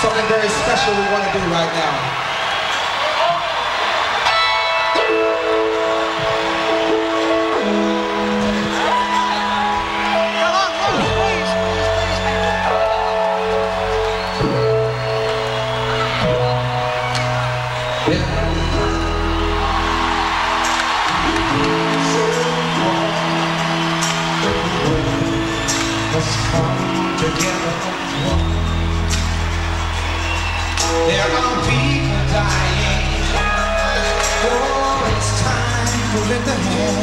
Something very special we want to do right now. Let's come together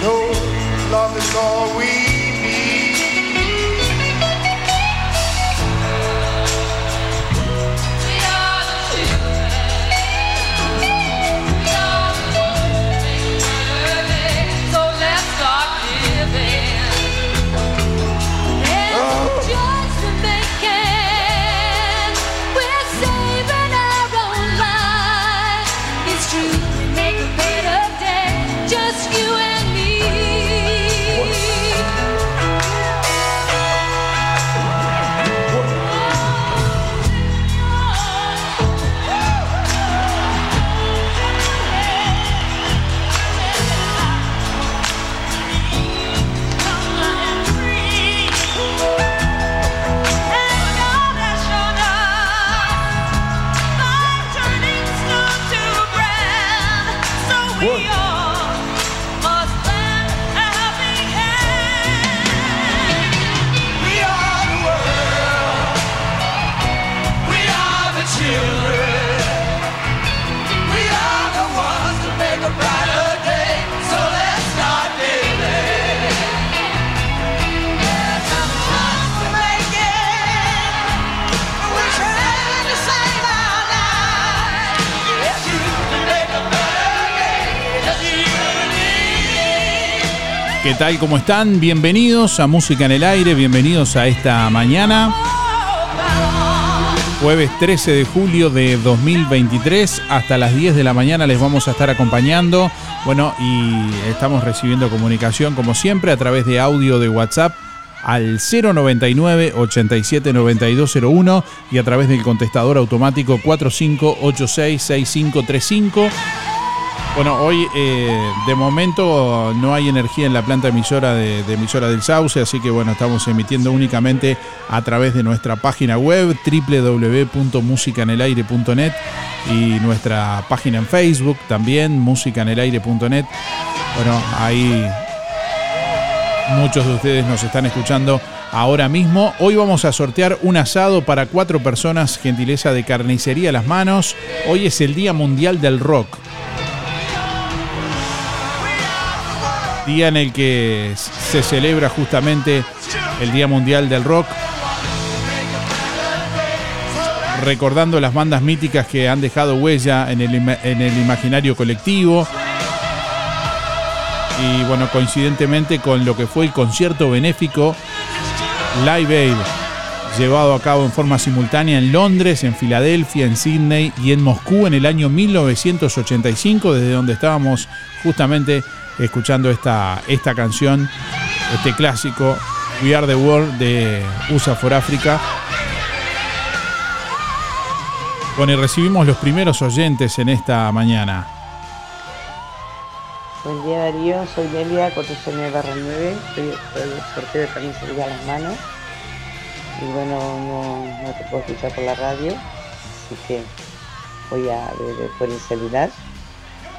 you, you know, love is all we ¿Qué tal? ¿Cómo están? Bienvenidos a Música en el Aire, bienvenidos a esta mañana. Jueves 13 de julio de 2023, hasta las 10 de la mañana les vamos a estar acompañando. Bueno, y estamos recibiendo comunicación como siempre a través de audio de WhatsApp al 099 87 9201 y a través del contestador automático 4586 6535. Bueno, hoy eh, de momento no hay energía en la planta emisora de, emisora del Sauce, así que bueno, estamos emitiendo únicamente a través de nuestra página web www.musicanelaire.net y nuestra página en Facebook también, musicanelaire.net. Bueno, ahí muchos de ustedes nos están escuchando ahora mismo. Hoy vamos a sortear un asado para cuatro personas, gentileza de carnicería a las manos. Hoy es el Día Mundial del Rock. Día en el que se celebra justamente el Día Mundial del Rock. Recordando las bandas míticas que han dejado huella en el, en el imaginario colectivo. Y bueno, coincidentemente con lo que fue el concierto benéfico Live Aid, llevado a cabo en forma simultánea en Londres, en Filadelfia, en Sydney y en Moscú en el año 1985, desde donde estábamos justamente escuchando esta, esta canción, este clásico, We Are the World de USA for Africa. Bueno, y recibimos los primeros oyentes en esta mañana. Buen día Darío, soy Delia, cotización barra 9, soy soy el sorteo de carnicería a las manos y bueno, no, no te puedo escuchar por la radio, así que voy a ver por el.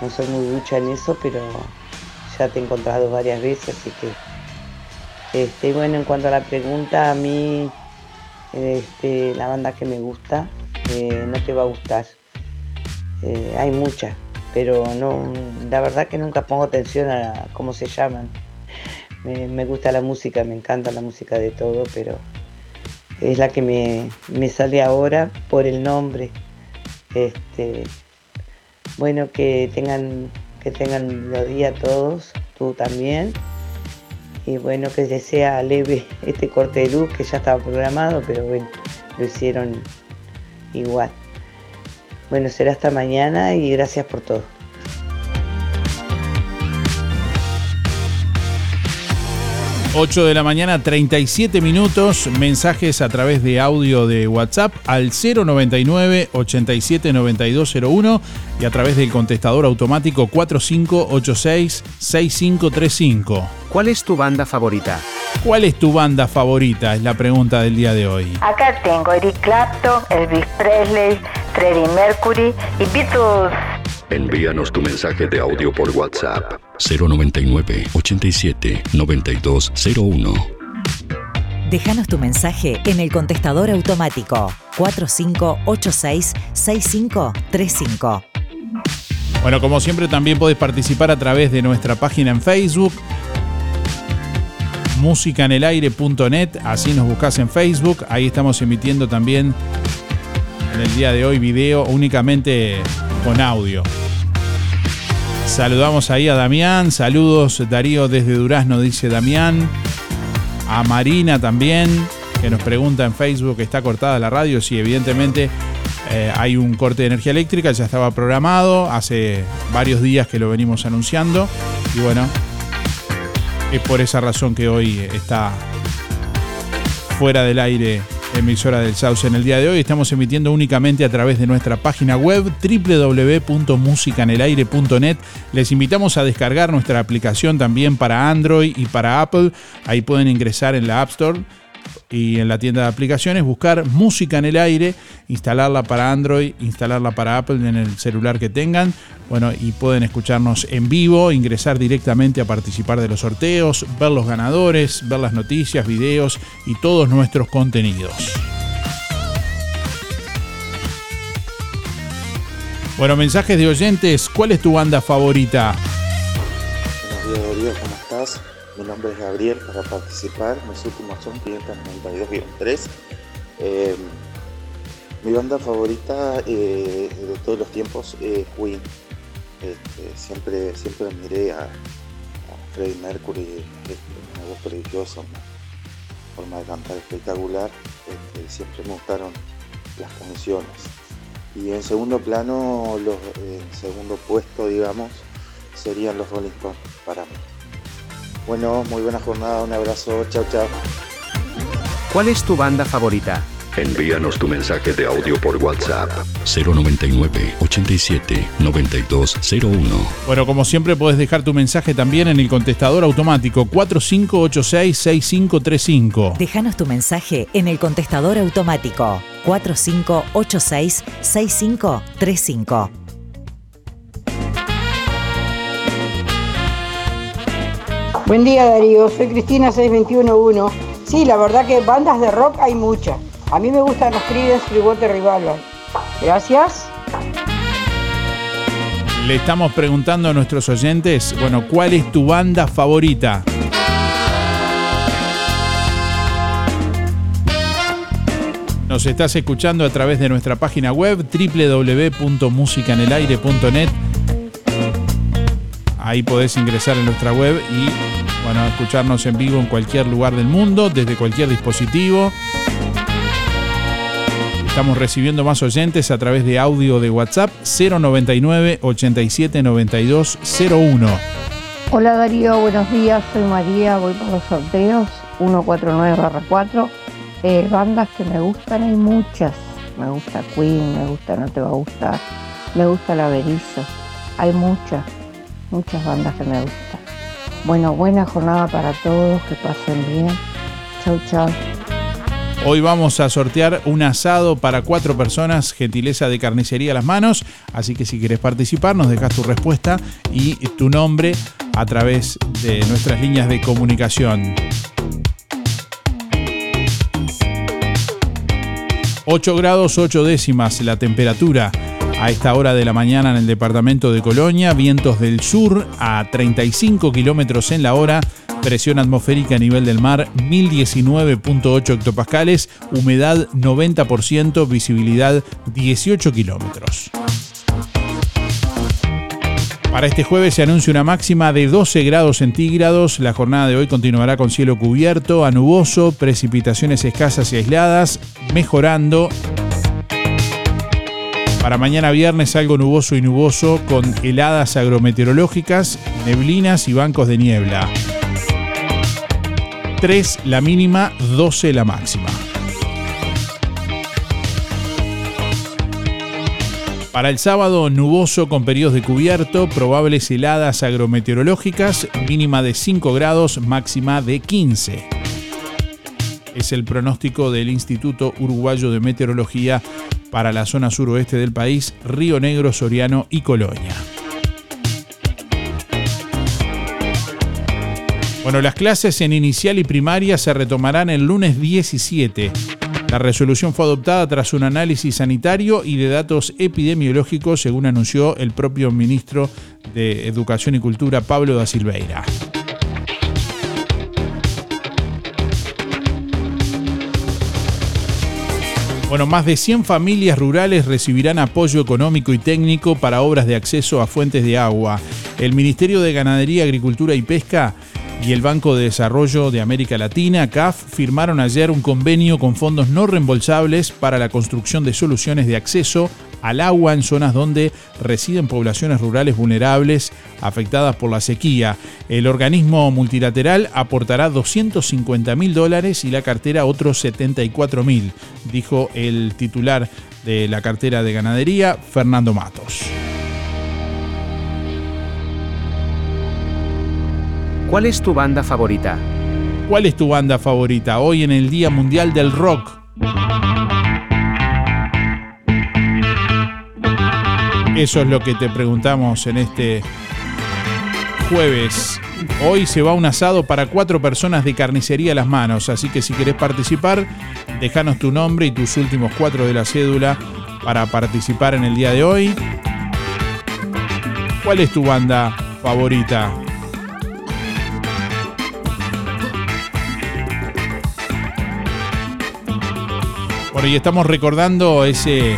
No soy muy ducha en eso, pero te he encontrado varias veces, así que este, bueno, en cuanto a la pregunta, a mí este, la banda que me gusta eh, no te va a gustar. Eh, hay muchas, pero no, la verdad que nunca pongo atención a cómo se llaman. Me, me gusta la música, me encanta la música de todo, pero es la que me, me sale ahora por el nombre. Este, bueno, que tengan, que tengan los días todos, tú también. Y bueno, que les sea leve este corte de luz que ya estaba programado, pero bueno, lo hicieron igual. Bueno, será hasta mañana y gracias por todo. 8 de la mañana, 37 minutos. Mensajes a través de audio de WhatsApp al 099 87 9201 y a través del contestador automático 4586 6535. ¿Cuál es tu banda favorita? ¿Cuál es tu banda favorita? Es la pregunta del día de hoy. Acá tengo Eric Clapton, Elvis Presley, Freddie Mercury y Beatles. Envíanos tu mensaje de audio por WhatsApp 099 87 9201. Déjanos tu mensaje en el contestador automático 4586-6535. Bueno, como siempre también podés participar a través de nuestra página en Facebook musicanelaire.net, así nos buscas en Facebook, ahí estamos emitiendo también en el día de hoy video únicamente con audio. Saludamos ahí a Damián, saludos Darío desde Durazno, dice Damián, a Marina también, que nos pregunta en Facebook, ¿está cortada la radio? Sí, evidentemente eh, hay un corte de energía eléctrica, ya estaba programado, hace varios días que lo venimos anunciando y bueno, es por esa razón que hoy está fuera del aire emisora del Sauce en el día de hoy. Estamos emitiendo únicamente a través de nuestra página web www.musicanelaire.net. Les invitamos a descargar nuestra aplicación también para Android y para Apple. Ahí pueden ingresar en la App Store y en la tienda de aplicaciones, buscar música en el aire, instalarla para Android, instalarla para Apple en el celular que tengan. Bueno, y pueden escucharnos en vivo, ingresar directamente a participar de los sorteos, ver los ganadores, ver las noticias, videos y todos nuestros contenidos. Bueno, mensajes de oyentes, ¿cuál es tu banda favorita? Buenos días Darío, ¿cómo estás? Mi nombre es Gabriel para participar, mis últimos son 592-3. Eh, mi banda favorita eh, de todos los tiempos es Queen. Este, siempre, siempre admiré a, a Freddie Mercury, este, una voz prodigiosa, forma de cantar espectacular. Este, siempre me gustaron las canciones. Y en segundo plano, los, en segundo puesto, digamos, serían los Rolling Stones para mí. Bueno, muy buena jornada, un abrazo, chao, chao. ¿Cuál es tu banda favorita? Envíanos tu mensaje de audio por WhatsApp 099 87 9201. Bueno, como siempre puedes dejar tu mensaje también en el contestador automático 4586-6535. Déjanos tu mensaje en el contestador automático 4586-6535. Buen día Darío, soy Cristina 6211. Sí, la verdad que bandas de rock hay muchas. A mí me gustan los Creedence Clearwater Revival. Gracias. Le estamos preguntando a nuestros oyentes, bueno, ¿cuál es tu banda favorita? Nos estás escuchando a través de nuestra página web www.musicanelaire.net. Ahí podés ingresar en nuestra web y bueno, escucharnos en vivo en cualquier lugar del mundo, desde cualquier dispositivo. Estamos recibiendo más oyentes a través de audio de WhatsApp 099 87 92 01. Hola Darío, buenos días, soy María, voy por los sorteos 149-4. Eh, bandas que me gustan hay muchas. Me gusta Queen, me gusta No Te Va a Gustar, me gusta La Berizo. Hay muchas, muchas bandas que me gustan. Bueno, buena jornada para todos, que pasen bien. Chau, chau. Hoy vamos a sortear un asado para cuatro personas, gentileza de carnicería a las manos. Así que si quieres participar, nos dejas tu respuesta y tu nombre a través de nuestras líneas de comunicación. 8 grados 8 décimas la temperatura a esta hora de la mañana en el departamento de Colonia, vientos del sur a 35 kilómetros en la hora, presión atmosférica a nivel del mar 1019.8 hectopascales, humedad 90%, visibilidad 18 kilómetros. Para este jueves se anuncia una máxima de 12 grados centígrados. La jornada de hoy continuará con cielo cubierto, a nuboso, precipitaciones escasas y aisladas, mejorando. Para mañana viernes algo nuboso y nuboso con heladas agrometeorológicas, neblinas y bancos de niebla. 3 la mínima, 12 la máxima. Para el sábado, nuboso con periodos de cubierto, probables heladas agrometeorológicas, mínima de 5 grados, máxima de 15. Es el pronóstico del Instituto Uruguayo de Meteorología para la zona suroeste del país, Río Negro, Soriano y Colonia. Bueno, las clases en inicial y primaria se retomarán el lunes 17. La resolución fue adoptada tras un análisis sanitario y de datos epidemiológicos, según anunció el propio ministro de Educación y Cultura, Pablo da Silveira. Bueno, más de 100 familias rurales recibirán apoyo económico y técnico para obras de acceso a fuentes de agua. El Ministerio de Ganadería, Agricultura y Pesca y el Banco de Desarrollo de América Latina, CAF, firmaron ayer un convenio con fondos no reembolsables para la construcción de soluciones de acceso al agua en zonas donde residen poblaciones rurales vulnerables afectadas por la sequía. El organismo multilateral aportará 250 mil dólares y la cartera otros 74 mil, dijo el titular de la cartera de ganadería, Fernando Matos. ¿Cuál es tu banda favorita? ¿Cuál es tu banda favorita hoy en el Día Mundial del Rock? Eso es lo que te preguntamos en este jueves. Hoy se va un asado para cuatro personas de carnicería a las manos, así que si querés participar, déjanos tu nombre y tus últimos cuatro de la cédula para participar en el día de hoy. ¿Cuál es tu banda favorita? Ahí estamos recordando ese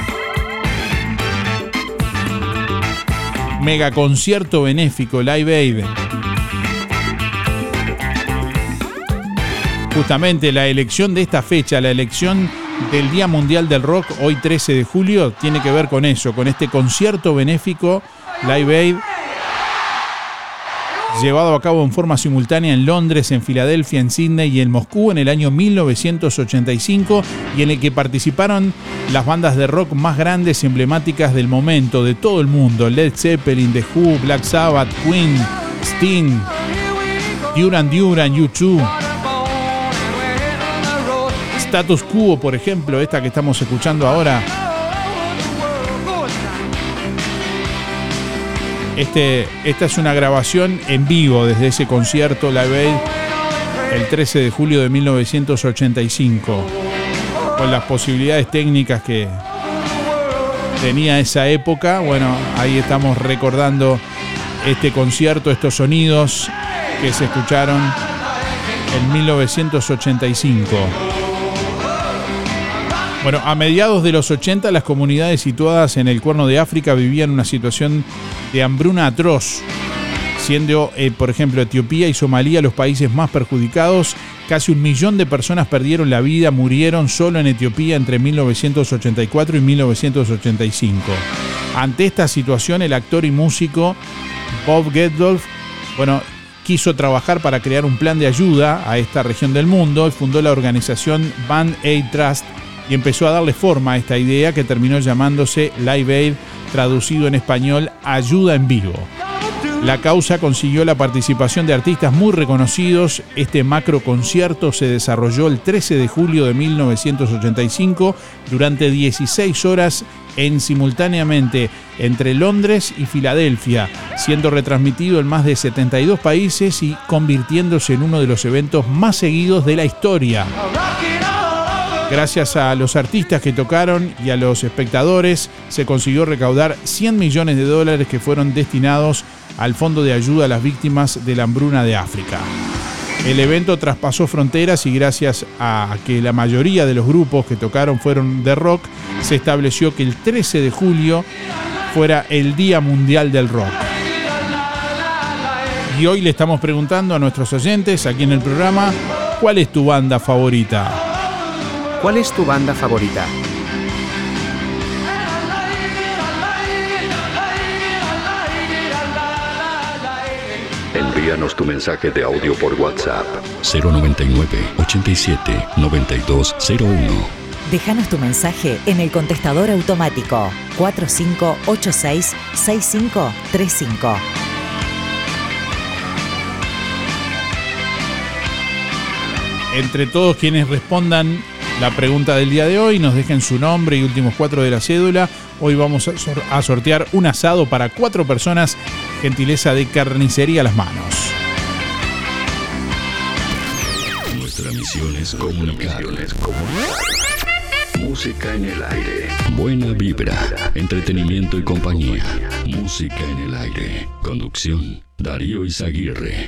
mega concierto benéfico Live Aid. Justamente la elección de esta fecha, la elección del Día Mundial del Rock, hoy 13 de julio, tiene que ver con eso, con este concierto benéfico Live Aid llevado a cabo en forma simultánea en Londres, en Filadelfia, en Sydney y en Moscú en el año 1985 y en el que participaron las bandas de rock más grandes y emblemáticas del momento, de todo el mundo, Led Zeppelin, The Who, Black Sabbath, Queen, Sting, Duran Duran, U2, Status Quo, por ejemplo, esta que estamos escuchando ahora. Este, esta es una grabación en vivo desde ese concierto Live Aid el 13 de julio de 1985, con las posibilidades técnicas que, tenía esa época. Bueno, ahí estamos recordando este concierto, estos sonidos que se escucharon en 1985. Bueno, a mediados de los 80 las comunidades situadas en el Cuerno de África vivían una situación de hambruna atroz, siendo, eh, por ejemplo, Etiopía y Somalia los países más perjudicados. Casi un millón de personas perdieron la vida, murieron solo en Etiopía entre 1984 y 1985. Ante esta situación, el actor y músico Bob Geldof, bueno, quiso trabajar para crear un plan de ayuda a esta región del mundo y fundó la organización Band Aid Trust y empezó a darle forma a esta idea que terminó llamándose Live Aid, traducido en español Ayuda en Vivo. La causa consiguió la participación de artistas muy reconocidos. Este macro concierto se desarrolló el 13 de julio de 1985 durante 16 horas en simultáneamente entre Londres y Filadelfia, siendo retransmitido en más de 72 países y convirtiéndose en uno de los eventos más seguidos de la historia. Gracias a los artistas que tocaron y a los espectadores, se consiguió recaudar 100 millones de dólares que fueron destinados al Fondo de Ayuda a las Víctimas de la Hambruna de África. El evento traspasó fronteras y gracias a que la mayoría de los grupos que tocaron fueron de rock, se estableció que el 13 de julio fuera el Día Mundial del Rock. Y hoy le estamos preguntando a nuestros oyentes aquí en el programa, ¿cuál es tu banda favorita? ¿Cuál es tu banda favorita? Envíanos tu mensaje de audio por WhatsApp 099 87 9201. Déjanos tu mensaje en el contestador automático 4586 6535. Entre todos quienes respondan la pregunta del día de hoy, nos dejen su nombre y últimos cuatro de la cédula. Hoy vamos a sor- a sortear un asado para cuatro personas, gentileza de carnicería a las manos. Nuestra misión es comunicar. Música en el aire. Buena vibra, entretenimiento y compañía. Música en el aire. Conducción, Darío Izaguirre.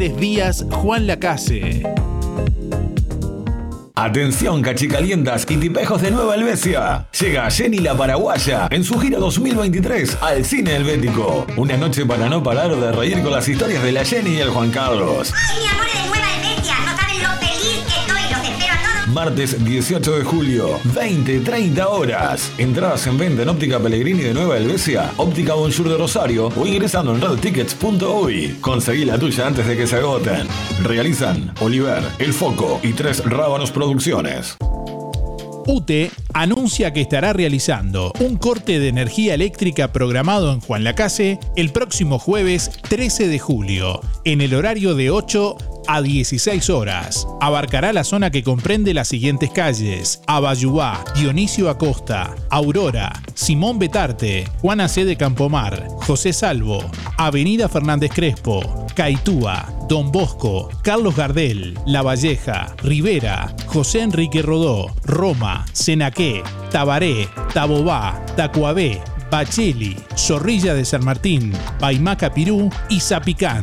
Talleres Díaz Juan Lacase. Atención cachicalientas y tipejos de Nueva Helvecia. Llega Jenny la Paraguaya en su gira 2023 al Cine Helvético. Una noche para no parar de reír con las historias de la Jenny y el Juan Carlos. Mi amor Martes 18 de julio, 20-30 horas. Entradas en venta en Óptica Pellegrini de Nueva Helvecia, Óptica Bonjour de Rosario o ingresando en redtickets.uy. Conseguí la tuya antes de que se agoten. Realizan Oliver, El Foco y Tres Rábanos Producciones. UTE anuncia que estará realizando un corte de energía eléctrica programado en Juan Lacase el próximo jueves 13 de julio, en el horario de 8 a 16 horas. Abarcará la zona que comprende las siguientes calles: Abayuá, Dionisio Acosta, Aurora, Simón Betarte, Juana C. de Campomar, José Salvo, Avenida Fernández Crespo, Caitúa, Don Bosco, Carlos Gardel, La Valleja, Rivera, José Enrique Rodó, Roma, Senaqué, Tabaré, Tabobá, Tacuabé, Bacheli, Zorrilla de San Martín, Paimaca Pirú y Zapicán.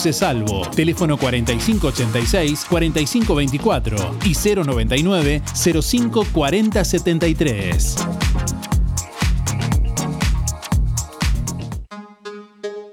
Salvo. Teléfono 4586-4524 y 099-054073.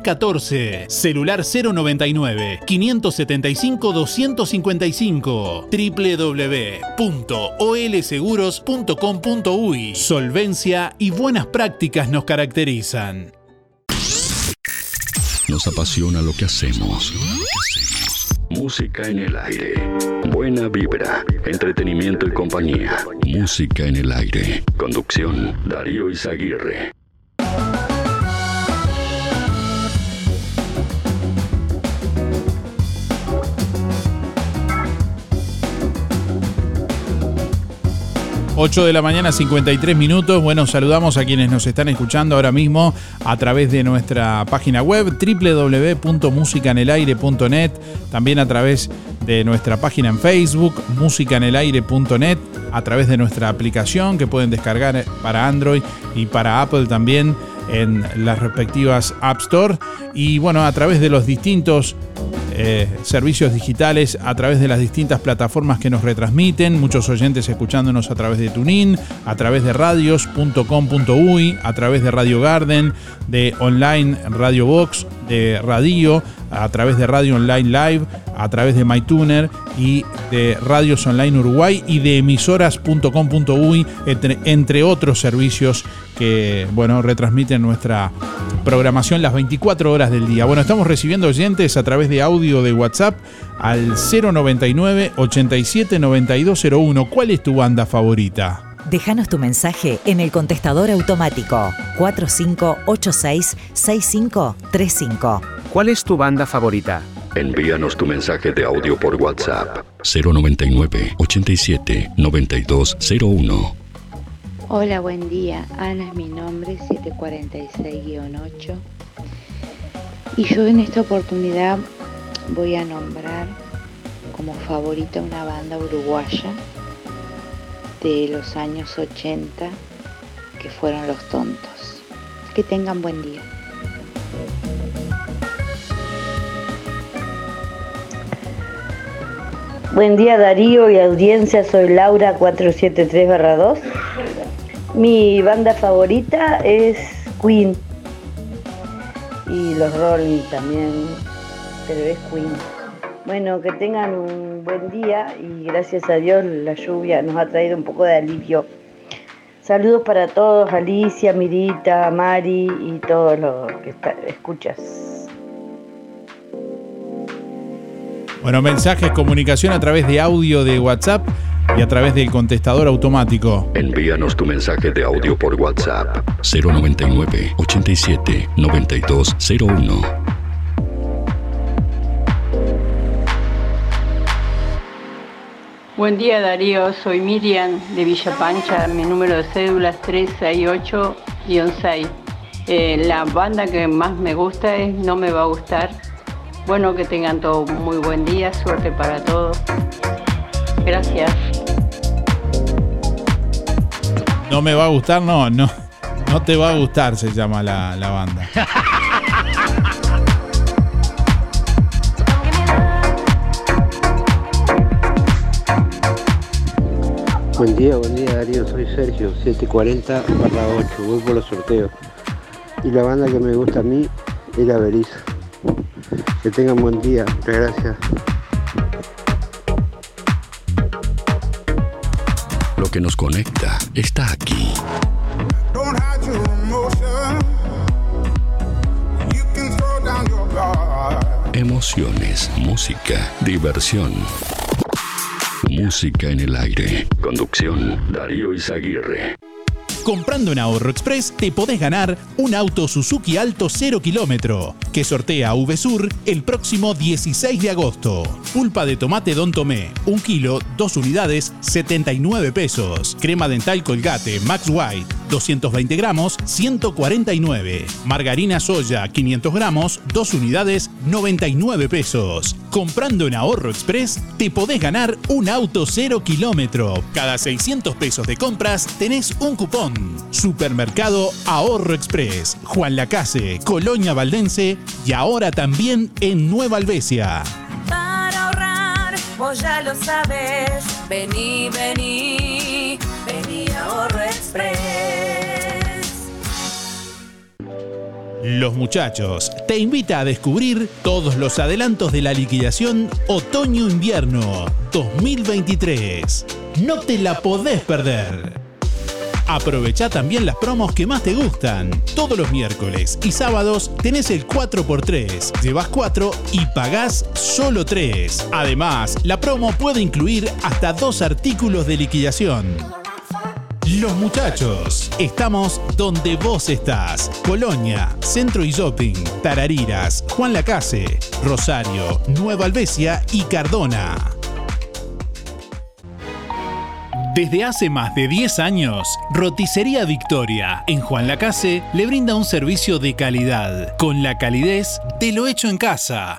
14 celular 099 575 255 www.olseguros.com.uy Solvencia y buenas prácticas nos caracterizan. Nos apasiona lo que hacemos. Música en el aire. Buena vibra, entretenimiento y compañía. Música en el aire. Conducción, Darío Izaguirre. Ocho de la mañana, 53 minutos. Bueno, saludamos a quienes nos están escuchando ahora mismo a través de nuestra página web www.musicanelaire.net, también a través de nuestra página en Facebook, musicanelaire.net, a través de nuestra aplicación que pueden descargar para Android y para Apple también en las respectivas App Store. Y bueno, a través de los distintos eh, servicios digitales, a través de las distintas plataformas que nos retransmiten, muchos oyentes escuchándonos a través de Tunin, a través de radios.com.uy, a través de Radio Garden, de online Radio Box, de Radio, a través de Radio Online Live, a través de MyTuner y de Radios Online Uruguay y de emisoras.com.uy, entre, entre otros servicios que bueno, retransmiten nuestra programación las 24 horas del día. Bueno, estamos recibiendo oyentes a través de audio de WhatsApp al 099 87 9201. ¿Cuál es tu banda favorita? Déjanos tu mensaje en el contestador automático 4586-6535. ¿Cuál es tu banda favorita? Envíanos tu mensaje de audio por WhatsApp 099 87 9201. Hola, buen día. Ana es mi nombre, 746-8. Y yo en esta oportunidad voy a nombrar como favorita una banda uruguaya de los años 80 que fueron Los Tontos. Que tengan buen día. Buen día Darío y audiencia, soy Laura 473-2. Mi banda favorita es Queen y los Rolling también, pero es Queen. Bueno, que tengan un buen día y gracias a Dios la lluvia nos ha traído un poco de alivio. Saludos para todos, Alicia, Mirita, Mari y todos los que está- escuchas. Bueno, mensajes, comunicación a través de audio de WhatsApp y a través del contestador automático. Envíanos tu mensaje de audio por WhatsApp 099 87 9201. Buen día Darío, soy Miriam de Villa Pancha, mi número de cédula es 368-6. Eh, la banda que más me gusta es No me va a gustar. Bueno, que tengan todo un muy buen día, suerte para todos. Gracias. No me va a gustar, no, no. No te va a gustar, se llama la, la banda. Buen día, buen día Darío, soy Sergio, 740 barra 8, voy por los sorteos. Y la banda que me gusta a mí es la Beriza. Que tengan buen día, muchas gracias. Lo que nos conecta está aquí. Emociones, música, diversión. Música en el aire. Conducción, Darío Izaguirre. Comprando en Ahorro Express te podés ganar un auto Suzuki Alto 0 kilómetro que sortea VSUR el próximo 16 de agosto. Pulpa de tomate Don Tomé, 1 kilo, 2 unidades, 79 pesos. Crema dental Colgate Max White, 220 gramos, 149. Margarina soya, 500 gramos, 2 unidades, 99 pesos. Comprando en Ahorro Express te podés ganar un auto 0 kilómetro. Cada 600 pesos de compras tenés un cupón. Supermercado Ahorro Express, Juan Lacase, Colonia Valdense y ahora también en Nueva Albesia. Para ahorrar, vos ya lo sabes. Vení, vení, Ahorro Express. Los muchachos te invita a descubrir todos los adelantos de la liquidación Otoño-Invierno 2023. No te la podés perder. Aprovecha también las promos que más te gustan. Todos los miércoles y sábados tenés el 4x3. Llevas 4 y pagás solo 3. Además, la promo puede incluir hasta dos artículos de liquidación. Los muchachos, estamos donde vos estás. Colonia, Centro y Shopping, Tarariras, Juan Lacase, Rosario, Nueva Albesia y Cardona. Desde hace más de 10 años, Roticería Victoria en Juan Lacase le brinda un servicio de calidad, con la calidez de lo hecho en casa.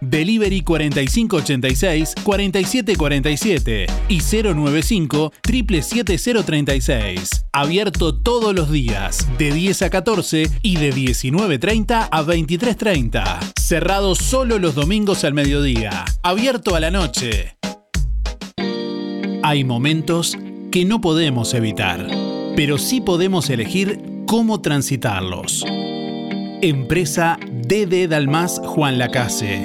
Delivery 4586-4747 y 095-77036. Abierto todos los días, de 10 a 14 y de 19.30 a 23.30. Cerrado solo los domingos al mediodía. Abierto a la noche. Hay momentos que no podemos evitar, pero sí podemos elegir cómo transitarlos. Empresa DD Dalmas Juan Lacase,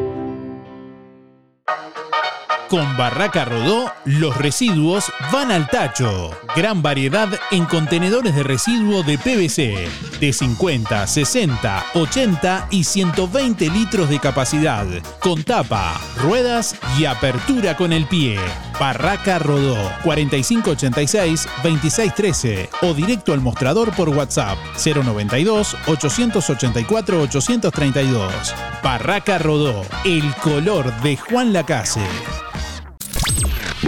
Con Barraca Rodó, los residuos van al tacho. Gran variedad en contenedores de residuo de PVC. de 50, 60, 80 y 120 litros de capacidad, con tapa, ruedas y apertura con el pie. Barraca Rodó 4586-2613 o directo al mostrador por WhatsApp 092-884-832. Barraca Rodó, el color de Juan Lacase.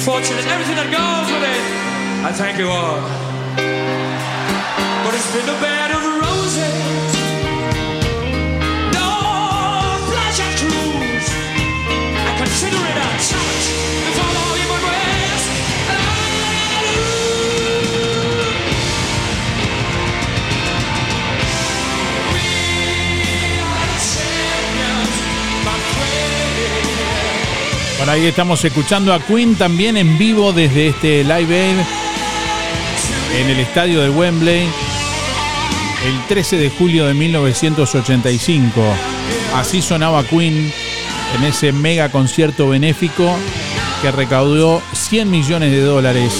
Fortune and everything that goes with it. I thank you all. But it's been a bed ahí estamos escuchando a Queen también en vivo desde este Live en el estadio de Wembley el 13 de julio de 1985. Así sonaba Queen en ese mega concierto benéfico que recaudó 100 millones de dólares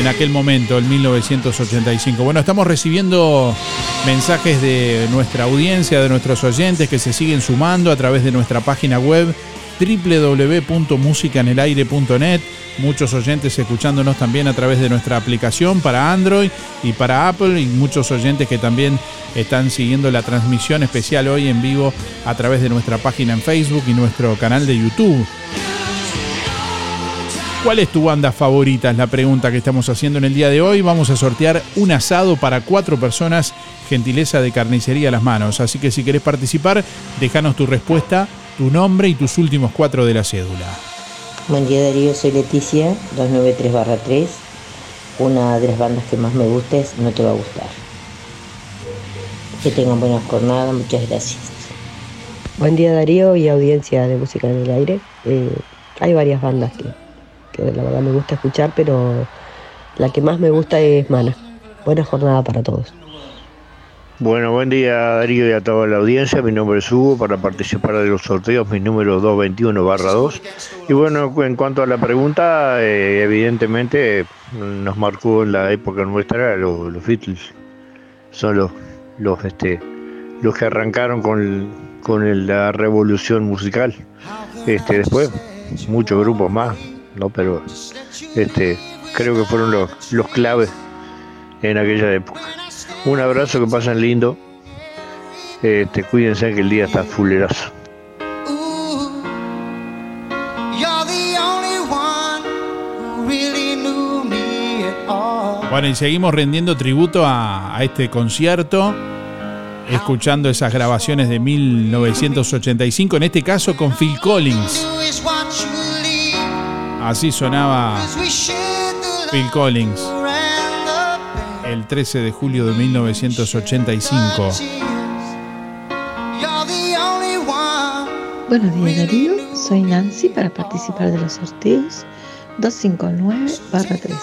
en aquel momento, en 1985. Bueno, estamos recibiendo mensajes de nuestra audiencia, de nuestros oyentes que se siguen sumando a través de nuestra página web www.musicanelaire.net. Muchos oyentes escuchándonos también a través de nuestra aplicación para Android y para Apple y muchos oyentes que también están siguiendo la transmisión especial hoy en vivo a través de nuestra página en Facebook y nuestro canal de YouTube. ¿Cuál es tu banda favorita? Es la pregunta que estamos haciendo en el día de hoy. Vamos a sortear un asado para cuatro personas, gentileza de carnicería a las manos. Así que si querés participar, déjanos tu respuesta, tu nombre y tus últimos cuatro de la cédula. Buen día Darío, soy Leticia, 293-3. Una de las bandas que más me gusta es No Te Va a Gustar. Que tengan buena jornada, muchas gracias. Buen día Darío y audiencia de música en el aire. Eh, hay varias bandas que, que la verdad me gusta escuchar, pero la que más me gusta es Mana. Buena jornada para todos. Bueno, buen día Darío y a toda la audiencia. Mi nombre es Hugo para participar de los sorteos, mi número 221 barra 2. Y bueno, en cuanto a la pregunta, eh, evidentemente nos marcó en la época nuestra los, los Beatles. Son los, los, este, los que arrancaron con, con la revolución musical. Este, después, muchos grupos más, ¿no? Pero este, creo que fueron los, los claves en aquella época. Un abrazo, que pasen lindo. Este, cuídense que el día está fulerazo. Bueno, y seguimos rendiendo tributo a, a este concierto, escuchando esas grabaciones de 1985, en este caso con Phil Collins. Así sonaba Phil Collins. El 13 de julio de 1985. Buenos días Darío, soy Nancy para participar de los sorteos 259-3.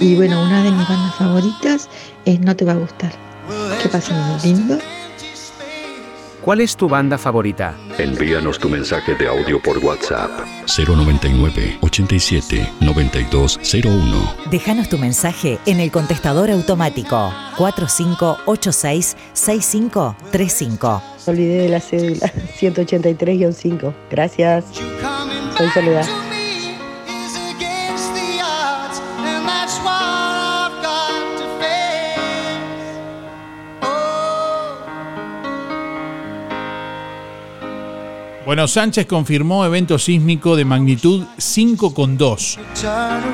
Y bueno, una de mis bandas favoritas es No Te Va a Gustar. Que pasen muy lindo. ¿Cuál es tu banda favorita? Envíanos tu mensaje de audio por WhatsApp 099 87 9201. Déjanos tu mensaje en el contestador automático 4586-6535. Me olvidé de la cédula 183-5. Gracias. Soy Soledad. Bueno, Sánchez confirmó evento sísmico de magnitud 5,2.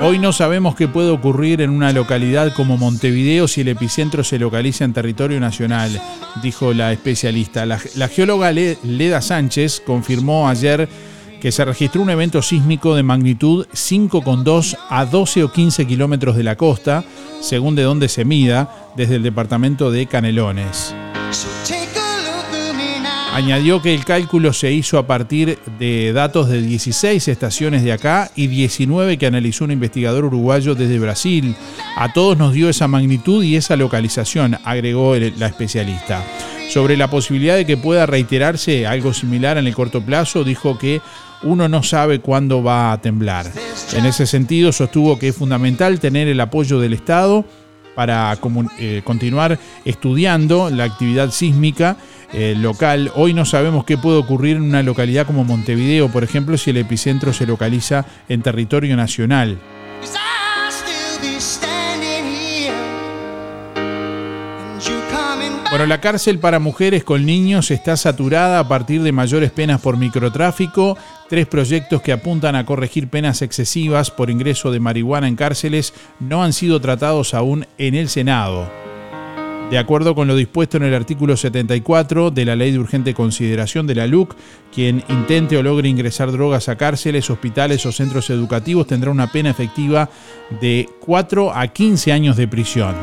Hoy no sabemos qué puede ocurrir en una localidad como Montevideo si el epicentro se localiza en territorio nacional, dijo la especialista. La, geóloga Le- Leda Sánchez confirmó ayer que se registró un evento sísmico de magnitud 5,2 a 12 o 15 kilómetros de la costa, según de dónde se mida, desde el departamento de Canelones. Añadió que el cálculo se hizo a partir de datos de 16 estaciones de acá y 19 que analizó un investigador uruguayo desde Brasil. A todos nos dio esa magnitud y esa localización, agregó la especialista. Sobre la posibilidad de que pueda reiterarse algo similar en el corto plazo, dijo que uno no sabe cuándo va a temblar. En ese sentido, sostuvo que es fundamental tener el apoyo del Estado para eh, continuar estudiando la actividad sísmica eh, local. Hoy no sabemos qué puede ocurrir en una localidad como Montevideo, por ejemplo, si el epicentro se localiza en territorio nacional. Bueno, la cárcel para mujeres con niños está saturada a partir de mayores penas por microtráfico. Tres proyectos que apuntan a corregir penas excesivas por ingreso de marihuana en cárceles no han sido tratados aún en el Senado. De acuerdo con lo dispuesto en el artículo 74 de la Ley de Urgente Consideración de la LUC, quien intente o logre ingresar drogas a cárceles, hospitales o centros educativos tendrá una pena efectiva de 4 a 15 años de prisión.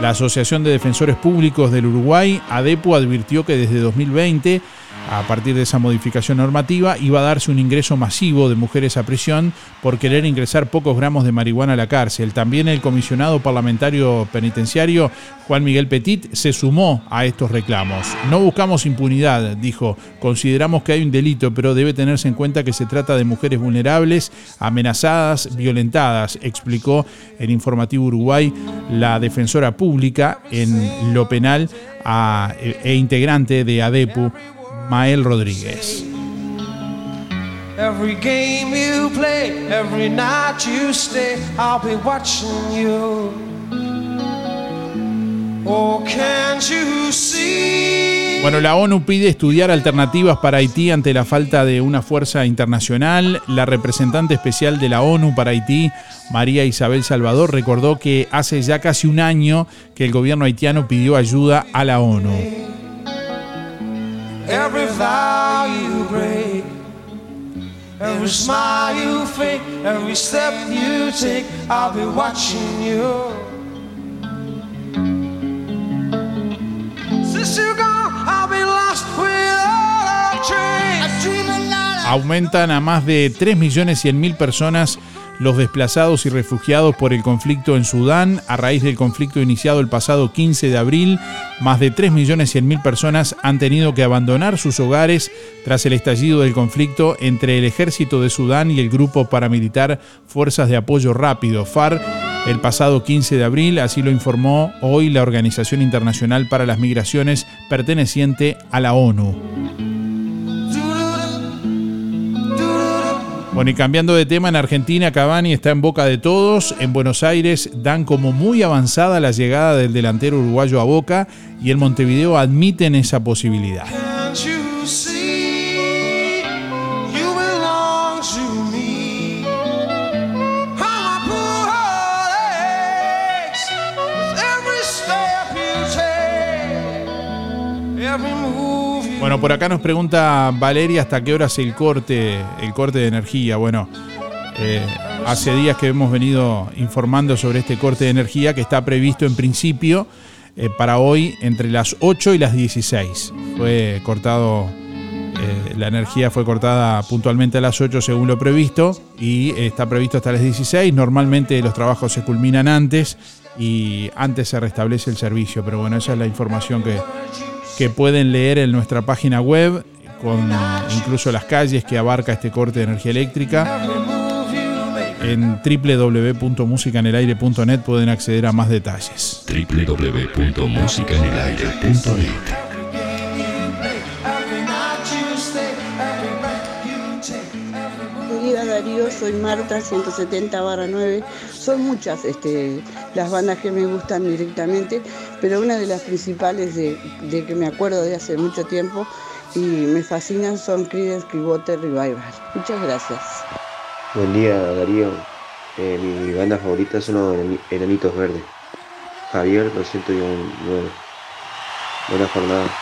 La Asociación de Defensores Públicos del Uruguay, ADEPU, advirtió que desde 2020, a partir de esa modificación normativa, iba a darse un ingreso masivo de mujeres a prisión por querer ingresar pocos gramos de marihuana a la cárcel. También el comisionado parlamentario penitenciario, Juan Miguel Petit, se sumó a estos reclamos. No buscamos impunidad, dijo. Consideramos que hay un delito, pero debe tenerse en cuenta que se trata de mujeres vulnerables, amenazadas, violentadas, explicó en Informativo Uruguay la defensora pública en lo penal e, e integrante de ADEPU, Mael Rodríguez. Every game you play, every night you stay, I'll be watching you. Oh, can't you see? Bueno, la ONU pide estudiar alternativas para Haití ante la falta de una fuerza internacional. La representante especial de la ONU para Haití, María Isabel Salvador, recordó que hace ya casi un año que el gobierno haitiano pidió ayuda a la ONU. Every vow you break, every smile you fake, every step you take, I'll be watching you. Since you're gone, I'll be lost without a trace. I dream a night. Aumentan a más de 3.100.000 personas los desplazados y refugiados por el conflicto en Sudán. A raíz del conflicto iniciado el pasado 15 de abril, más de 3.100.000 personas han tenido que abandonar sus hogares tras el estallido del conflicto entre el ejército de Sudán y el grupo paramilitar Fuerzas de Apoyo Rápido, FARC, el pasado 15 de abril, así lo informó hoy la Organización Internacional para las Migraciones perteneciente a la ONU. Bueno, y cambiando de tema, en Argentina Cavani está en boca de todos. En Buenos Aires dan como muy avanzada la llegada del delantero uruguayo a Boca y en Montevideo admiten esa posibilidad. Bueno, por acá nos pregunta Valeria hasta qué hora es el corte, el corte de energía. Bueno, eh, hace días que hemos venido informando sobre este corte de energía que está previsto en principio eh, para hoy entre las 8 y las 16. Fue cortado, eh, la energía fue cortada puntualmente a las 8 según lo previsto y está previsto hasta las 16. Normalmente los trabajos se culminan antes y antes se restablece el servicio, pero bueno, esa es la información que, que pueden leer en nuestra página web con incluso las calles que abarca este corte de energía eléctrica. En www.musicanelaire.net pueden acceder a más detalles. www.musicanelaire.net Darío, soy Marta, 170 barra 9. Son muchas este, las bandas que me gustan directamente, pero una de las principales de, que me acuerdo de hace mucho tiempo y me fascinan son Creedence Clearwater Revival. Muchas gracias. Buen día, Darío. Eh, mi, banda favorita son los Enani- Enanitos Verdes. Javier, 209. Buena jornada.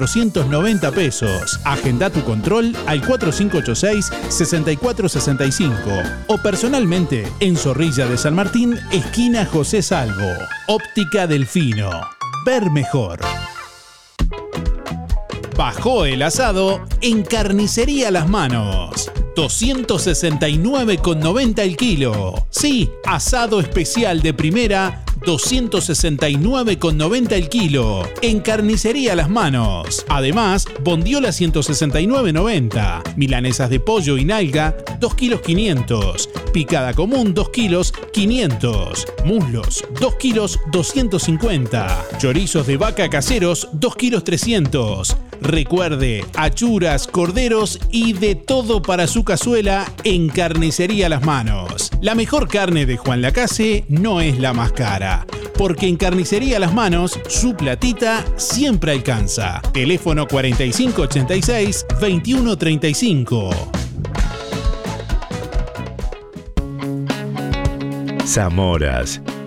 pesos. Agenda tu control al 4586-6465 o personalmente en Zorrilla de San Martín, esquina José Salvo. Óptica Delfino. Ver mejor. Bajó el asado en Carnicería Las Manos. 269,90 el kilo. Sí, asado especial de primera. 269,90 el kilo. En Carnicería Las Manos. Además, bondiola 169,90. Milanesas de pollo y nalga, 2 kilos 500. Picada común, 2 kilos 500. Muslos, 2 kilos 250. Chorizos de vaca caseros, 2 kilos 300. Recuerde, achuras, corderos y de todo para su cazuela en Carnicería Las Manos. La mejor carne de Juan Lacase no es la más cara, porque en Carnicería Las Manos su platita siempre alcanza. Teléfono 4586-2135. Zamoras,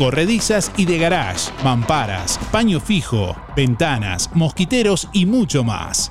corredizas y de garage, mamparas, paño fijo, ventanas, mosquiteros y mucho más.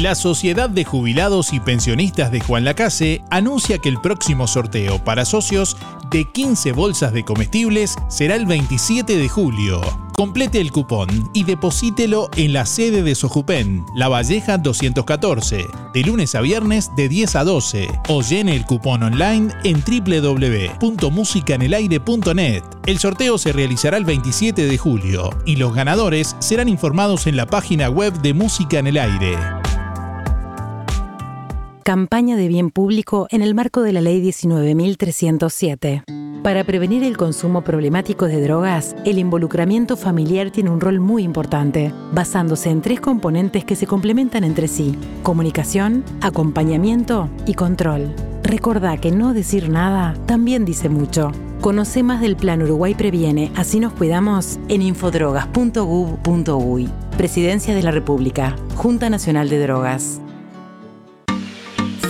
La Sociedad de Jubilados y Pensionistas de Juan Lacase anuncia que el próximo sorteo para socios de 15 bolsas de comestibles será el 27 de julio. Complete el cupón y deposítelo en la sede de Sojupen, La Valleja 214, de lunes a viernes de 10 a 12, o llene el cupón online en www.musicanelaire.net. El sorteo se realizará el 27 de julio y los ganadores serán informados en la página web de Música en el Aire. Campaña de bien público en el marco de la Ley 19.307. Para prevenir el consumo problemático de drogas, el involucramiento familiar tiene un rol muy importante, basándose en tres componentes que se complementan entre sí, comunicación, acompañamiento y control. Recordá que no decir nada también dice mucho. Conoce más del Plan Uruguay Previene, así nos cuidamos en infodrogas.gov.uy. Presidencia de la República, Junta Nacional de Drogas.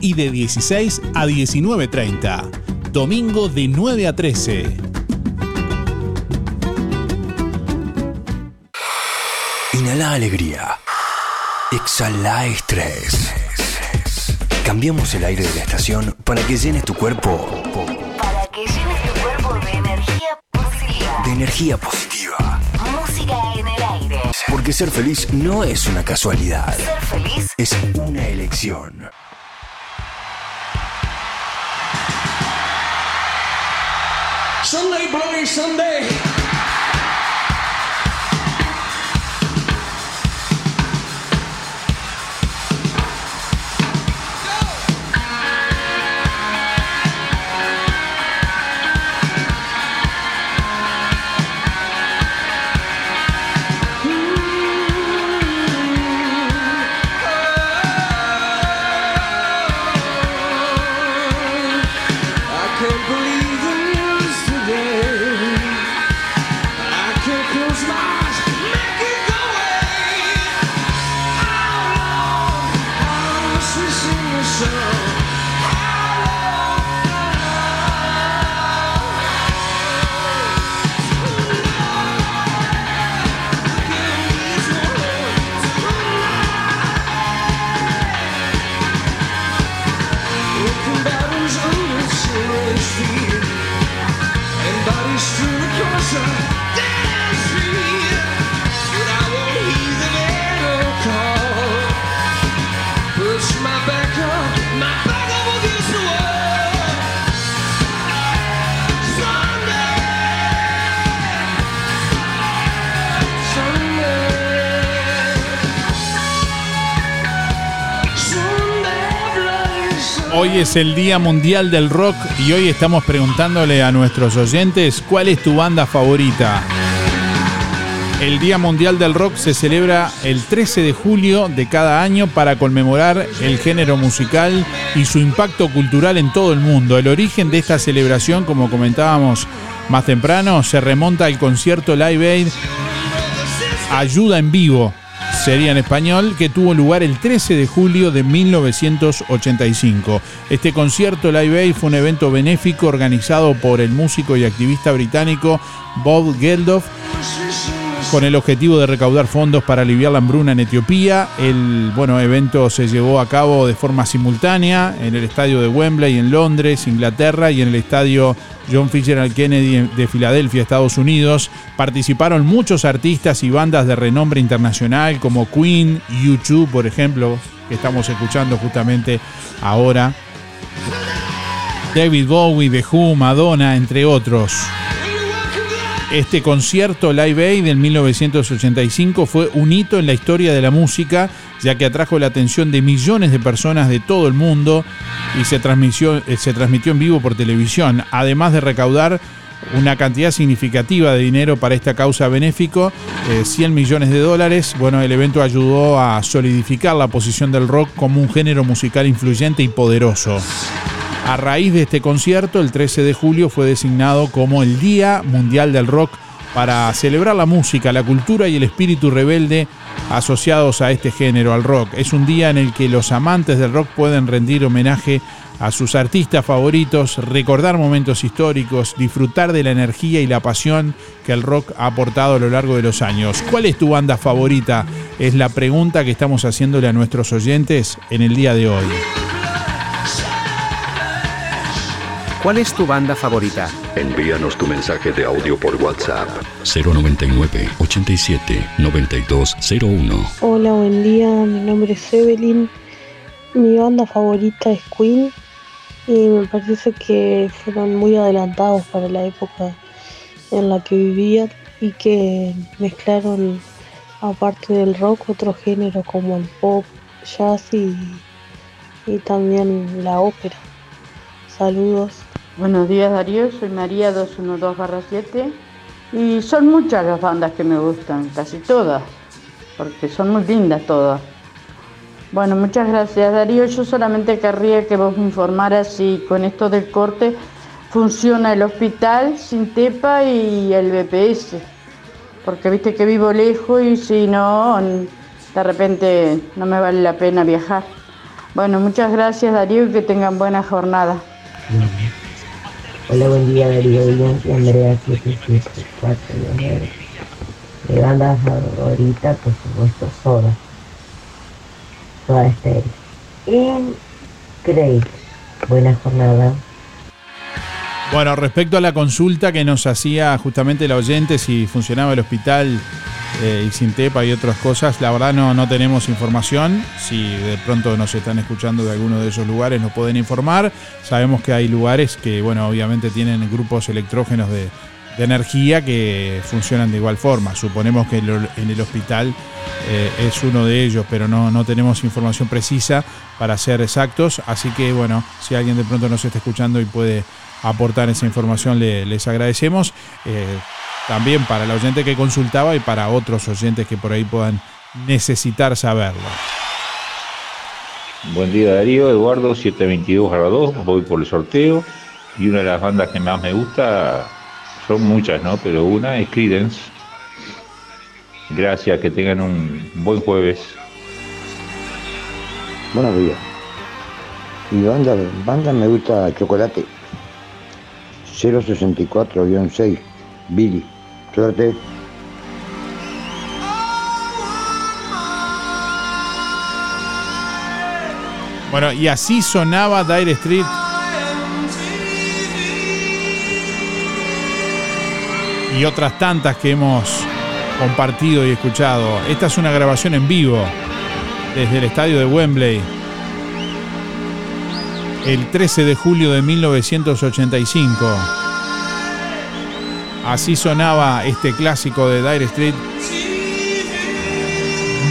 y de 16 a 19.30. Domingo de 9 a 13. Inhala alegría. Exhala estrés. Cambiamos el aire de la estación para que llenes tu cuerpo Para que llenes tu cuerpo de energía positiva. de energía positiva. Música en el aire. Porque ser feliz no es una casualidad, Ser feliz es una elección. Sunday, Bloody Sunday. Es el Día Mundial del Rock y hoy estamos preguntándole a nuestros oyentes cuál es tu banda favorita. El Día Mundial del Rock se celebra el 13 de julio de cada año para conmemorar el género musical y su impacto cultural en todo el mundo. El origen de esta celebración, como comentábamos más temprano, se remonta al concierto Live Aid Ayuda en Vivo, sería en español, que tuvo lugar el 13 de julio de 1985. Este concierto Live Aid fue un evento benéfico organizado por el músico y activista británico Bob Geldof con el objetivo de recaudar fondos para aliviar la hambruna en Etiopía. El bueno, evento se llevó a cabo de forma simultánea en el estadio de Wembley en Londres, Inglaterra, y en el estadio John Fitzgerald Kennedy de Filadelfia, Estados Unidos. Participaron muchos artistas y bandas de renombre internacional como Queen, U2, por ejemplo, que estamos escuchando justamente ahora. David Bowie, The Who, Madonna, entre otros. Este concierto Live Aid del 1985 fue un hito en la historia de la música, ya que atrajo la atención de millones de personas de todo el mundo y se transmitió, eh, se transmitió en vivo por televisión, además de recaudar una cantidad significativa de dinero para esta causa benéfico, eh, 100 millones de dólares. Bueno, el evento ayudó a solidificar la posición del rock como un género musical influyente y poderoso. A raíz de este concierto, el 13 de julio fue designado como el Día Mundial del Rock para celebrar la música, la cultura y el espíritu rebelde asociados a este género, al rock. Es un día en el que los amantes del rock pueden rendir homenaje a sus artistas favoritos, recordar momentos históricos, disfrutar de la energía y la pasión que el rock ha aportado a lo largo de los años. ¿Cuál es tu banda favorita? Es la pregunta que estamos haciéndole a nuestros oyentes en el día de hoy. ¿Cuál es tu banda favorita? Envíanos tu mensaje de audio por WhatsApp 099 87 9201. Hola, buen día. Mi nombre es Evelyn. Mi banda favorita es Queen y me parece que fueron muy adelantados para la época en la que vivían y que mezclaron, aparte del rock, otros géneros como el pop, jazz y, y también la ópera. Saludos. Buenos días Darío, soy María 212-7 y son muchas las bandas que me gustan, casi todas, porque son muy lindas todas. Bueno, muchas gracias Darío, yo solamente querría que vos me informaras si con esto del corte funciona el hospital sin TEPA y el BPS, porque viste que vivo lejos y si no, de repente no me vale la pena viajar. Bueno, muchas gracias Darío y que tengan buena jornada. Hola, buen día Darío y Andrea 7744 Mi banda favorita, por supuesto, Soda. Soda Stereo. Increíble. Buena jornada. Bueno, respecto a la consulta que nos hacía justamente la oyente si funcionaba el hospital eh, y sin TEPA y otras cosas, la verdad no, no tenemos información. Si de pronto nos están escuchando de alguno de esos lugares, nos pueden informar. Sabemos que hay lugares que, bueno, obviamente tienen grupos electrógenos de, de energía que funcionan de igual forma. Suponemos que en el- hospital eh, es uno de ellos, pero no, no tenemos información precisa para ser exactos. Así que, bueno, si alguien de pronto nos está escuchando y puede aportar esa información, le- les agradecemos. Eh, también para el oyente que consultaba y para otros oyentes que por ahí puedan necesitar saberlo. Buen día Darío, Eduardo 722 2, voy por el sorteo y una de las bandas que más me gusta, son muchas, ¿no? Pero una es Creedence. Gracias, que tengan un buen jueves. Buenos días. Mi banda, banda me gusta Chocolate. 064-6. Billy. Bueno, y así sonaba Dire Street. Y otras tantas que hemos compartido y escuchado. Esta es una grabación en vivo desde el estadio de Wembley. El 13 de julio de 1985. Así sonaba este clásico de Dire Street.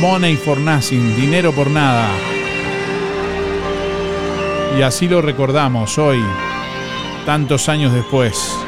Money for Nothing, dinero por nada. Y así lo recordamos hoy, tantos años después.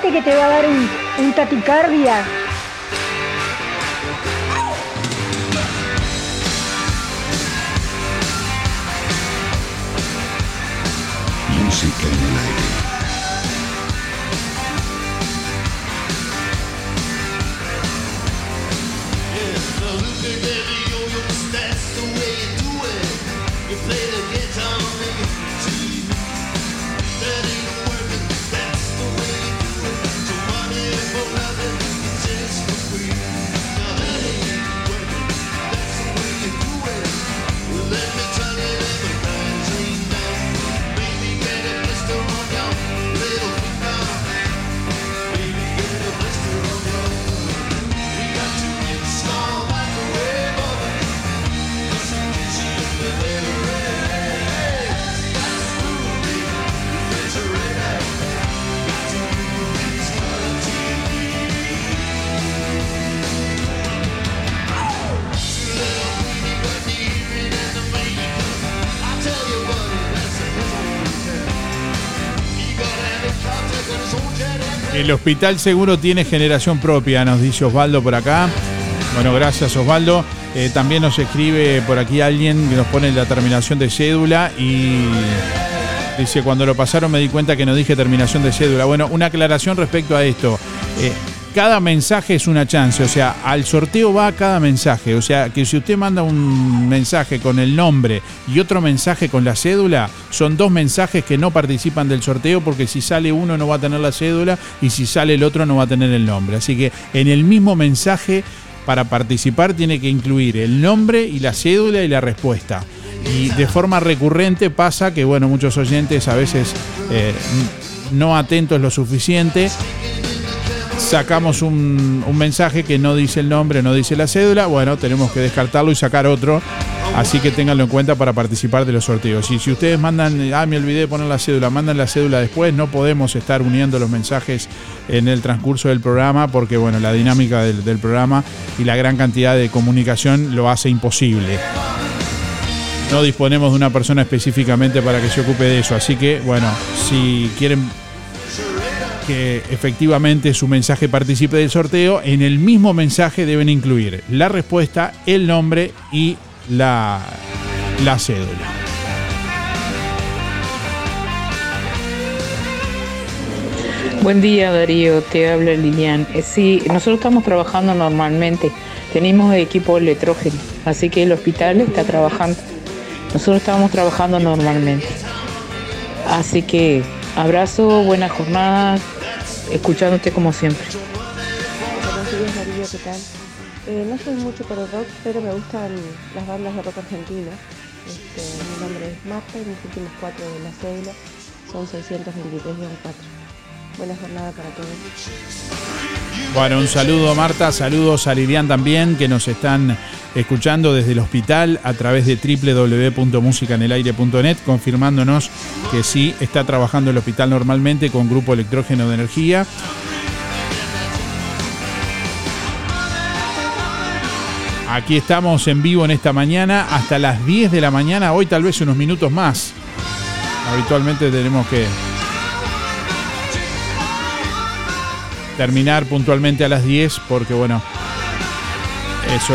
Que te va a dar un, un taticardia. El hospital seguro tiene generación propia, nos dice Osvaldo por acá. Bueno, gracias Osvaldo. Eh, también nos escribe por aquí alguien que nos pone la terminación de cédula y dice, cuando lo pasaron me di cuenta que no dije terminación de cédula. Bueno, una aclaración respecto a esto. Eh, cada mensaje es una chance, o sea, al sorteo va cada mensaje, o sea, que si usted manda un mensaje con el nombre y otro mensaje con la cédula, son dos mensajes que no participan del sorteo porque si sale uno no va a tener la cédula y si sale el otro no va a tener el nombre. Así que en el mismo mensaje para participar tiene que incluir el nombre y la cédula y la respuesta. Y de forma recurrente pasa que, bueno, muchos oyentes a veces eh, no atentos lo suficiente sacamos un, mensaje que no dice el nombre, no dice la cédula, bueno, tenemos que descartarlo y sacar otro. Así que ténganlo en cuenta para participar de los sorteos. Y si ustedes mandan, ah, me olvidé de poner la cédula, mandan la cédula después, no podemos estar uniendo los mensajes en el transcurso del programa porque, bueno, la dinámica del programa y la gran cantidad de comunicación lo hace imposible. No disponemos de una persona específicamente para que se ocupe de eso. Así que, bueno, si quieren que efectivamente su mensaje participe del sorteo, en el mismo mensaje deben incluir la respuesta, el nombre y la, la cédula. Buen día Darío, te habla Lilian. Eh, sí, nosotros estamos trabajando normalmente, tenemos equipo electrógeno, así que el hospital está trabajando. Nosotros estamos trabajando normalmente. Así que abrazo, buena jornada, escuchándote como siempre. Eh, no soy mucho por el rock, pero me gustan las bandas de rock argentino. Este, mi nombre es Marta y mis últimos cuatro de la cédula son 623-4. Buena jornada para todos. Bueno, un saludo Marta, saludos a Lilian también, que nos están escuchando desde el hospital a través de www.musicanelaire.net, confirmándonos que sí está trabajando el hospital normalmente con grupo electrógeno de energía. Aquí estamos en vivo en esta mañana hasta las 10 de la mañana, hoy tal vez unos minutos más. Habitualmente tenemos que terminar puntualmente a las 10 porque bueno, eso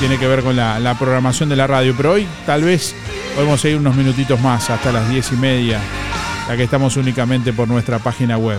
tiene que ver con la, programación de la radio. Pero hoy tal vez podemos seguir unos minutitos más hasta las 10 y media, ya que estamos únicamente por nuestra página web.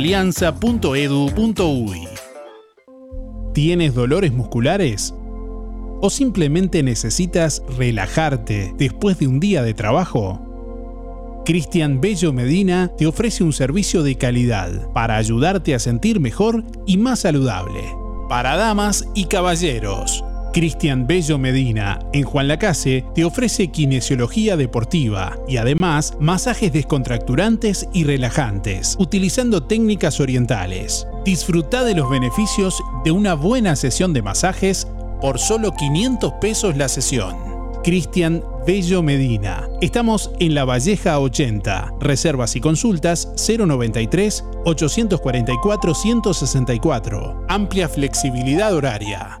www.alianza.edu.uy. ¿Tienes dolores musculares? ¿O simplemente necesitas relajarte después de un día de trabajo? Cristian Bello Medina te ofrece un servicio de calidad para ayudarte a sentir mejor y más saludable. Para damas y caballeros, Cristian Bello Medina en Juan Lacase te ofrece kinesiología deportiva y además masajes descontracturantes y relajantes, utilizando técnicas orientales. Disfruta de los beneficios de una buena sesión de masajes por solo 500 pesos la sesión. Cristian Bello Medina. Estamos en La Valleja 80. Reservas y consultas 093 844 164. Amplia flexibilidad horaria.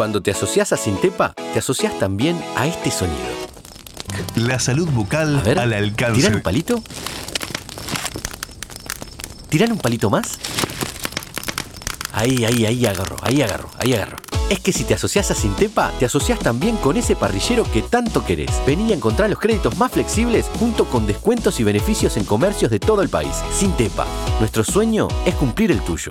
Cuando te asocias a Sintepa, te asocias también a este sonido. La salud bucal al alcance. ¿Tiran un palito? ¿Tiran un palito más? Ahí, ahí, ahí agarro, ahí agarro, ahí agarro. Es que si te asocias a Sintepa, te asocias también con ese parrillero que tanto querés. Vení a encontrar los créditos más flexibles junto con descuentos y beneficios en comercios de todo el país. Sintepa, nuestro sueño es cumplir el tuyo.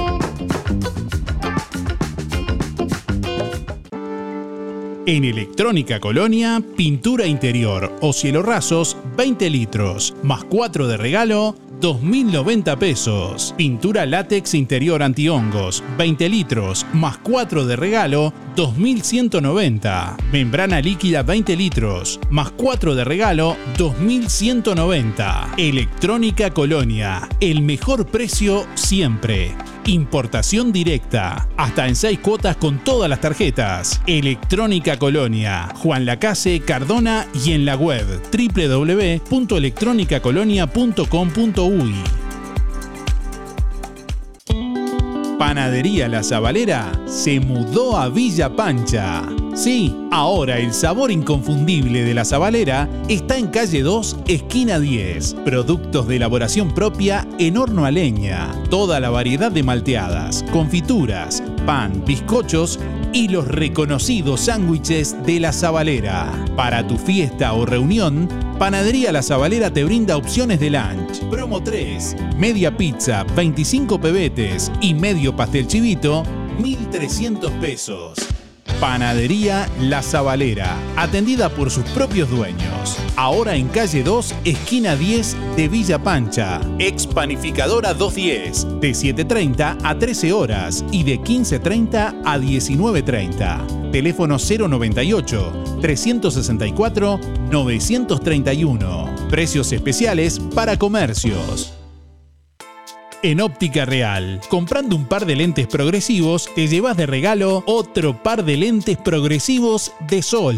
En Electrónica Colonia, pintura interior o cielo rasos, 20 litros, más 4 de regalo, 2.090 pesos. Pintura látex interior antihongos, 20 litros, más 4 de regalo, 2.190. Membrana líquida 20 litros, más 4 de regalo, 2.190. Electrónica Colonia, el mejor precio siempre. Importación directa. Hasta en 6 cuotas con todas las tarjetas. Electrónica Colonia. Juan Lacase, Cardona y en la web www.electronicacolonia.com.uy. Panadería La Zabalera se mudó a Villa Pancha. Sí, ahora el sabor inconfundible de La Zabalera está en calle 2, esquina 10. Productos de elaboración propia en horno a leña. Toda la variedad de malteadas, confituras, pan, bizcochos y los reconocidos sándwiches de La Zabalera. Para tu fiesta o reunión, Panadería La Zabalera te brinda opciones de lunch. Promo 3, media pizza, 25 pebetes y medio pastel chivito, 1.300 pesos. Panadería La Zabalera, atendida por sus propios dueños. Ahora en calle 2, esquina 10 de Villa Pancha. Ex Panificadora 210, de 7.30 a 13 horas y de 15.30 a 19.30. Teléfono 098 364 931. Precios especiales para comercios. En Óptica Real, comprando un par de lentes progresivos, te llevas de regalo otro par de lentes progresivos de sol.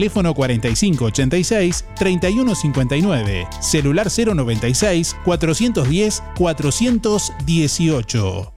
4586-3159. Celular 096-410-418.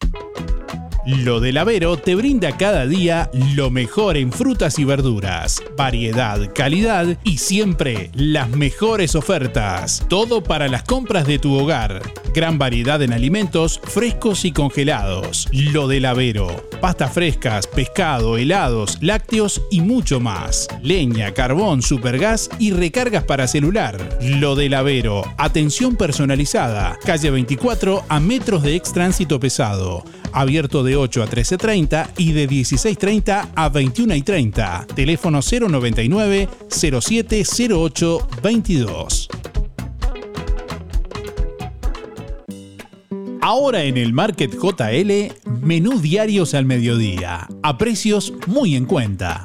Lo del Avero te brinda cada día lo mejor en frutas y verduras, variedad, calidad y siempre las mejores ofertas. Todo para las compras de tu hogar. Gran variedad en alimentos frescos y congelados. Lo del Avero. Pastas frescas, pescado, helados, lácteos y mucho más. Leña, carbón, supergas y recargas para celular. Lo del Avero. Atención personalizada. Calle 24 a metros de ex tránsito pesado abierto de 8 a 13.30 y de 16.30 a 21.30. Teléfono 099 0708 22. Ahora en el Market JL, menú diarios al mediodía, a precios muy en cuenta.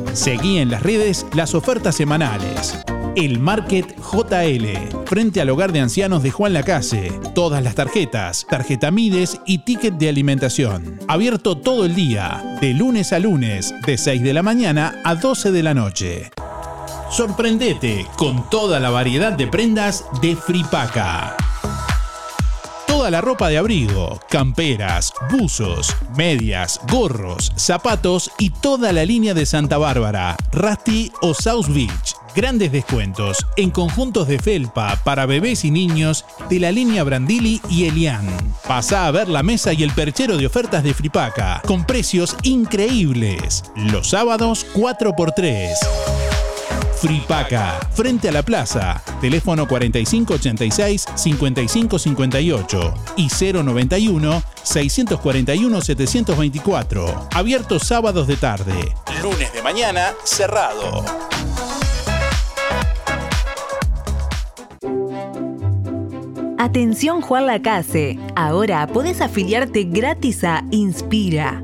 Seguí en las redes las ofertas semanales. El Market JL, frente al hogar de ancianos de Juan Lacase. Todas las tarjetas, tarjeta Mides y ticket de alimentación. Abierto todo el día, de lunes a lunes, de 6 de la mañana a 12 de la noche. Sorprendete con toda la variedad de prendas de Fripaca. Toda la ropa de abrigo, camperas, buzos, medias, gorros, zapatos y toda la línea de Santa Bárbara, Rusty o South Beach. Grandes descuentos en conjuntos de felpa para bebés y niños de la línea Brandili y Elian. Pasa a ver la mesa y el perchero de ofertas de Fripaca con precios increíbles. Los sábados 4x3. Fripaca, frente a la plaza, teléfono 4586-5558 y 091-641-724. Abierto sábados de tarde, lunes de mañana cerrado. Atención Juan Lacase, ahora podés afiliarte gratis a Inspira.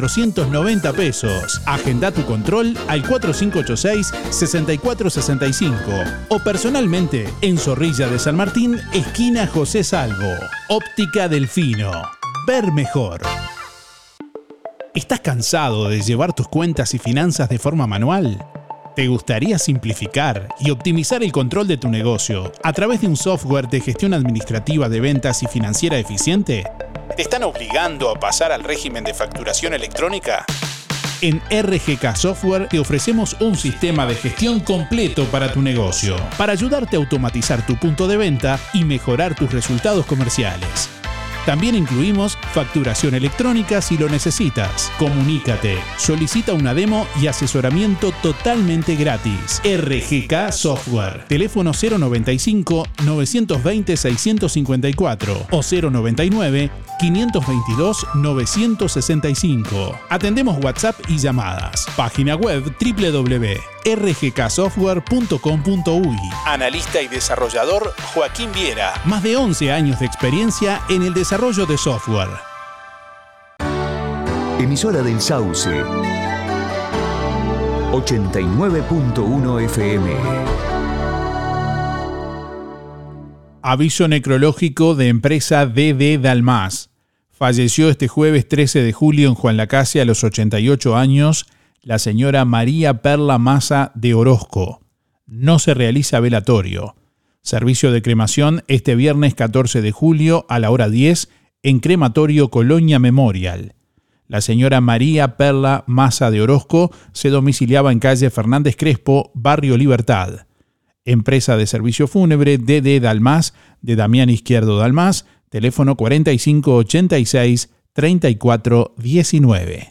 pesos. Agenda tu control al 4586-6465 o personalmente en Zorrilla de San Martín, esquina José Salvo. Óptica Delfino. Ver mejor. ¿Estás cansado de llevar tus cuentas y finanzas de forma manual? ¿Te gustaría simplificar y optimizar el control de tu negocio a través de un software de gestión administrativa de ventas y financiera eficiente? ¿Te están obligando a pasar al régimen de facturación electrónica? En RGK Software te ofrecemos un sistema de gestión completo para tu negocio, para ayudarte a automatizar tu punto de venta y mejorar tus resultados comerciales. También incluimos facturación electrónica si lo necesitas. Comunícate, solicita una demo y asesoramiento totalmente gratis. RGK Software. Teléfono 095 920 654 o 099 522 965. Atendemos WhatsApp y llamadas. Página web www.rgksoftware.com.uy. Analista y desarrollador Joaquín Viera. Más de 11 años de experiencia en el desarrollo de software. Emisora del Sauce. 89.1 FM. Aviso necrológico de empresa DD Dalmas. Falleció este jueves 13 de julio en Juan Lacase a los 88 años la señora María Perla Maza de Orozco. No se realiza velatorio. Servicio de cremación este viernes 14 de julio a la hora 10 en Crematorio Colonia Memorial. La señora María Perla Maza de Orozco se domiciliaba en calle Fernández Crespo, Barrio Libertad. Empresa de servicio fúnebre DD Dalmas de Damián Izquierdo Dalmas, teléfono 4586-3419.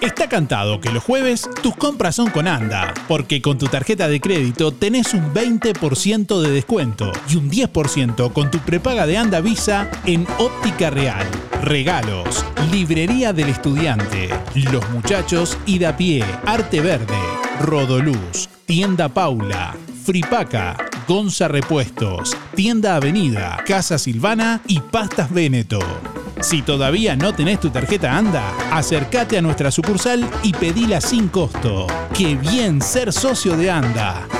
Está cantado que los jueves tus compras son con ANDA, porque con tu tarjeta de crédito tenés un 20% de descuento y un 10% con tu prepaga de ANDA Visa en Óptica Real. Regalos, Librería del Estudiante, Los Muchachos y da pie, Arte Verde, Rodoluz, Tienda Paula, Fripaca, Gonza Repuestos, Tienda Avenida, Casa Silvana y Pastas Veneto. Si todavía no tenés tu tarjeta ANDA, acércate a nuestra sucursal y pedila sin costo. ¡Qué bien ser socio de ANDA!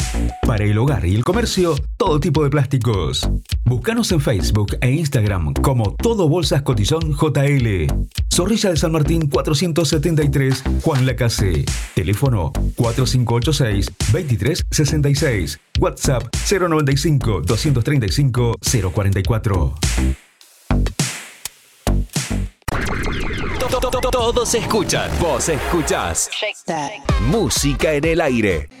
Para el hogar y el comercio, todo tipo de plásticos. Búscanos en Facebook e Instagram como Todo Bolsas Cotillón JL. Zorrilla de San Martín 473, Juan Lacase. Teléfono 4586-2366. WhatsApp 095-235-044. Todos escuchan, vos escuchás. Música en el aire.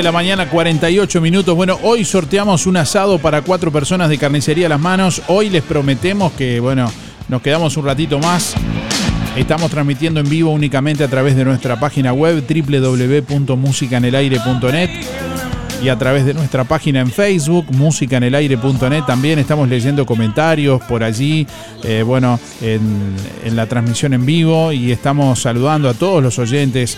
De la mañana, 48 minutos. Bueno, hoy sorteamos un asado para cuatro personas de carnicería Las Manos. Hoy les prometemos que, bueno, nos quedamos un ratito más. Estamos transmitiendo en vivo únicamente a través de nuestra página web www.musicanelaire.net y a través de nuestra página en Facebook, musicanelaire.net. También estamos leyendo comentarios por allí, eh, bueno, en, en la transmisión en vivo y estamos saludando a todos los oyentes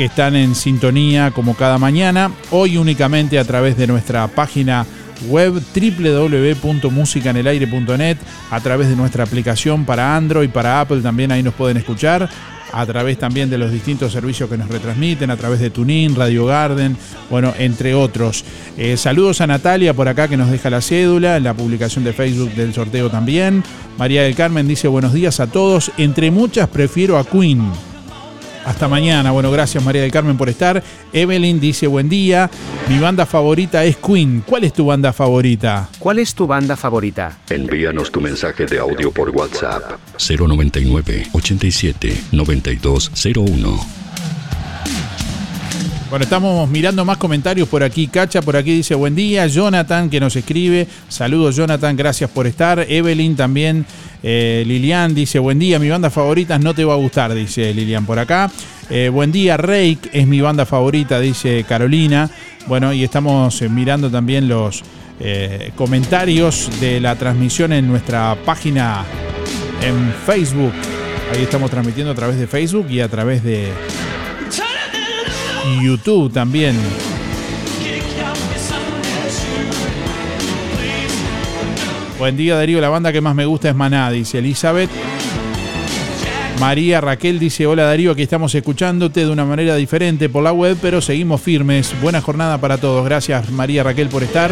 que están en sintonía como cada mañana. Hoy únicamente a través de nuestra página web www.musicanelaire.net, a través de nuestra aplicación para Android, para Apple también ahí nos pueden escuchar a través también de los distintos servicios que nos retransmiten, a través de Tunin, Radio Garden, bueno, entre otros. Eh, saludos a Natalia por acá que nos deja la cédula, la publicación de Facebook del sorteo también. María del Carmen dice buenos días a todos, entre muchas prefiero a Queen. Hasta mañana. Bueno, gracias María del Carmen por estar. Evelyn dice buen día. Mi banda favorita es Queen. ¿Cuál es tu banda favorita? ¿Cuál es tu banda favorita? Envíanos tu mensaje de audio por WhatsApp 099 87 9201. Bueno, estamos mirando más comentarios por aquí. Cacha por aquí dice buen día. Jonathan que nos escribe. Saludos Jonathan, gracias por estar. Evelyn también. Eh, Lilian dice buen día, mi banda favorita no te va a gustar, dice Lilian por acá. Eh, buen día, Rake es mi banda favorita, dice Carolina. Bueno, y estamos eh, mirando también los comentarios de la transmisión en nuestra página en Facebook. Ahí estamos transmitiendo a través de Facebook y a través de YouTube también. Buen día Darío, la banda que más me gusta es Maná, dice Elizabeth. María Raquel dice, hola Darío, aquí estamos escuchándote de una manera diferente por la web, pero seguimos firmes. Buena jornada para todos. Gracias María Raquel por estar.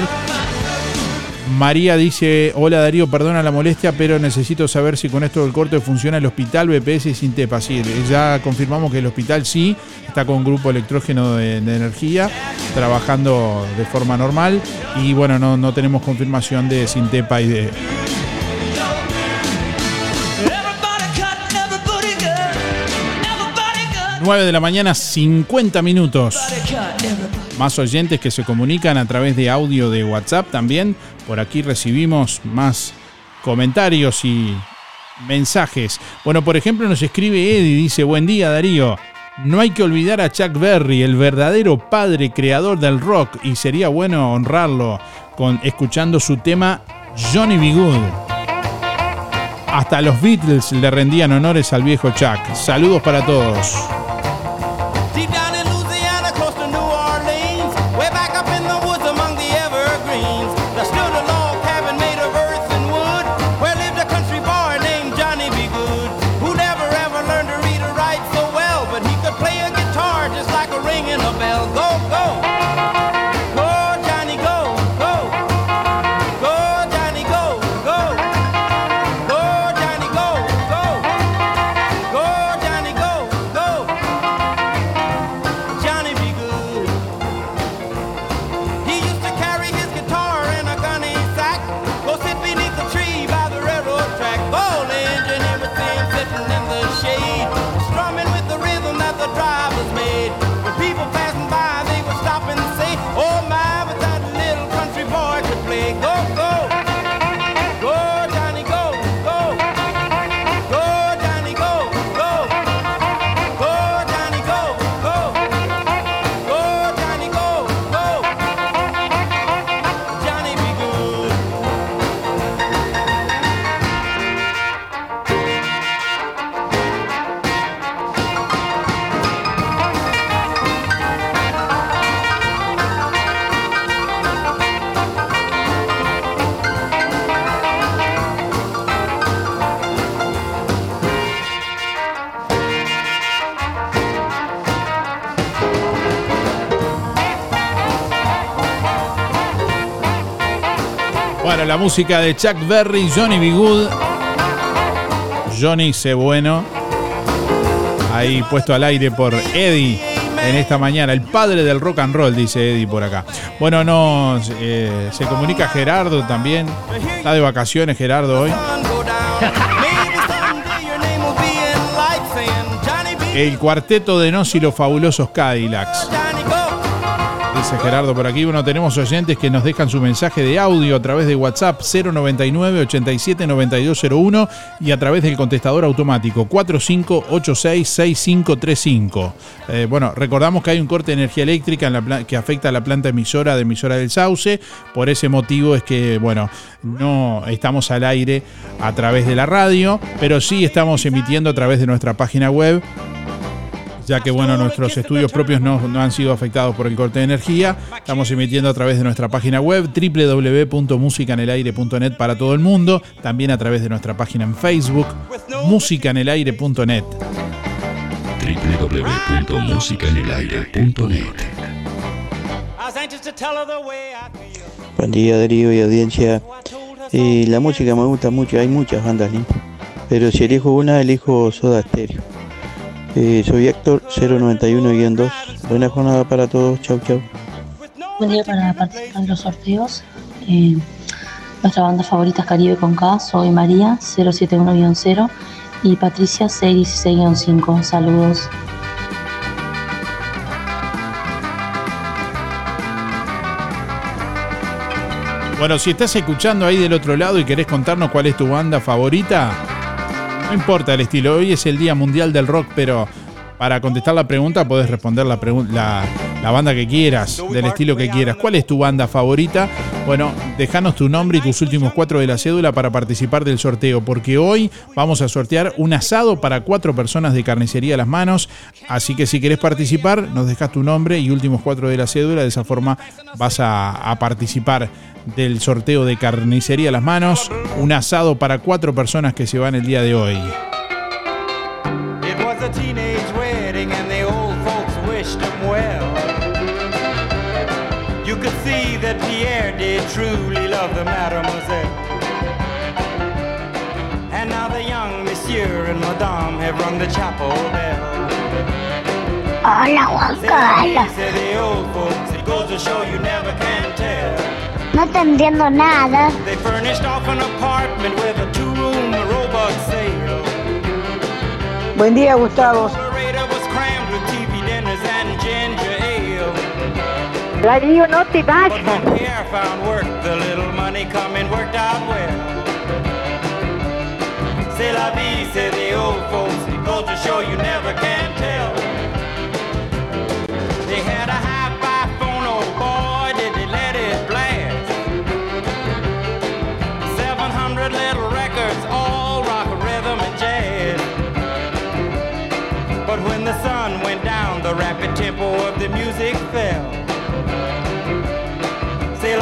María dice, hola Darío, perdona la molestia, pero necesito saber si con esto del corte funciona el hospital BPS y Sintepa. Sí, ya confirmamos que el hospital sí, está con grupo electrógeno de, energía, trabajando de forma normal. Y bueno, no, no tenemos confirmación de Sintepa y de, 9 de la mañana, 50 minutos. Más oyentes que se comunican a través de audio de WhatsApp también. Por aquí recibimos más comentarios y mensajes. Bueno, por ejemplo, nos escribe Eddie, dice, buen día Darío. No hay que olvidar a Chuck Berry, el verdadero padre creador del rock, y sería bueno honrarlo con escuchando su tema Johnny B. Good. Hasta los Beatles le rendían honores al viejo Chuck. Saludos para todos. Bell. Go, go! La música de Chuck Berry, Johnny B. Good. Johnny C. Bueno. Ahí puesto al aire por Eddie en esta mañana. El padre del rock and roll, dice Eddie por acá. Bueno, no, eh, se comunica Gerardo también. Está de vacaciones Gerardo hoy. El cuarteto de Nos y los fabulosos Cadillacs. Dice Gerardo por aquí. Bueno, tenemos oyentes que nos dejan su mensaje de audio a través de WhatsApp 099 87 9201 y a través del contestador automático 4586 6535. Eh, bueno, recordamos que hay un corte de energía eléctrica en la que afecta a la planta emisora de emisora del Sauce. Por ese motivo es que, bueno, no estamos al aire a través de la radio, pero sí estamos emitiendo a través de nuestra página web ya que bueno, nuestros estudios propios no, no han sido afectados por el corte de energía. Estamos emitiendo a través de nuestra página web www.musicanelaire.net para todo el mundo, también a través de nuestra página en Facebook, musicanelaire.net. www.musicanelaire.net. Buen día Darío y audiencia. Eh, la música me gusta mucho, hay muchas bandas lindas. Pero si elijo una, elijo Soda Stereo. Eh, soy Héctor 091-2. Buena jornada para todos. Chau, chau. Buen día para participar de los sorteos. Eh, nuestra banda favorita es Caribe con K. Soy María 071-0 y Patricia 616-5. Saludos. Bueno, si estás escuchando ahí del otro lado y querés contarnos cuál es tu banda favorita, no importa el estilo. Hoy es el Día Mundial del Rock, pero para contestar la pregunta podés responder la, la, la banda que quieras, del estilo que quieras. ¿Cuál es tu banda favorita? Bueno, dejanos tu nombre y tus últimos cuatro de la cédula para participar del sorteo, porque hoy vamos a sortear un asado para cuatro personas de carnicería a las manos. Así que si querés participar, nos dejas tu nombre y últimos cuatro de la cédula. De esa forma vas a, a participar del sorteo de carnicería a las manos. Un asado para cuatro personas que se van el día de hoy. Truly love the mademoiselle. And now the young monsieur and madame have rung the chapel bell. Hola Juan Carlos, say the old folks, it goes to show you never can tell. no te entiendo nada. They furnished off an apartment with a two-room robot sale. Buen día, Gustavo. Radio, no te But vayas. when Pierre found work, the little money coming worked out well. C'est la vie, say the old folks. It goes show you never can tell. They had a hi-fi phone, oh boy, did they let it blast. 700 little records, all rock, rhythm, and jazz. But when the sun went down, the rapid tempo of the music fell.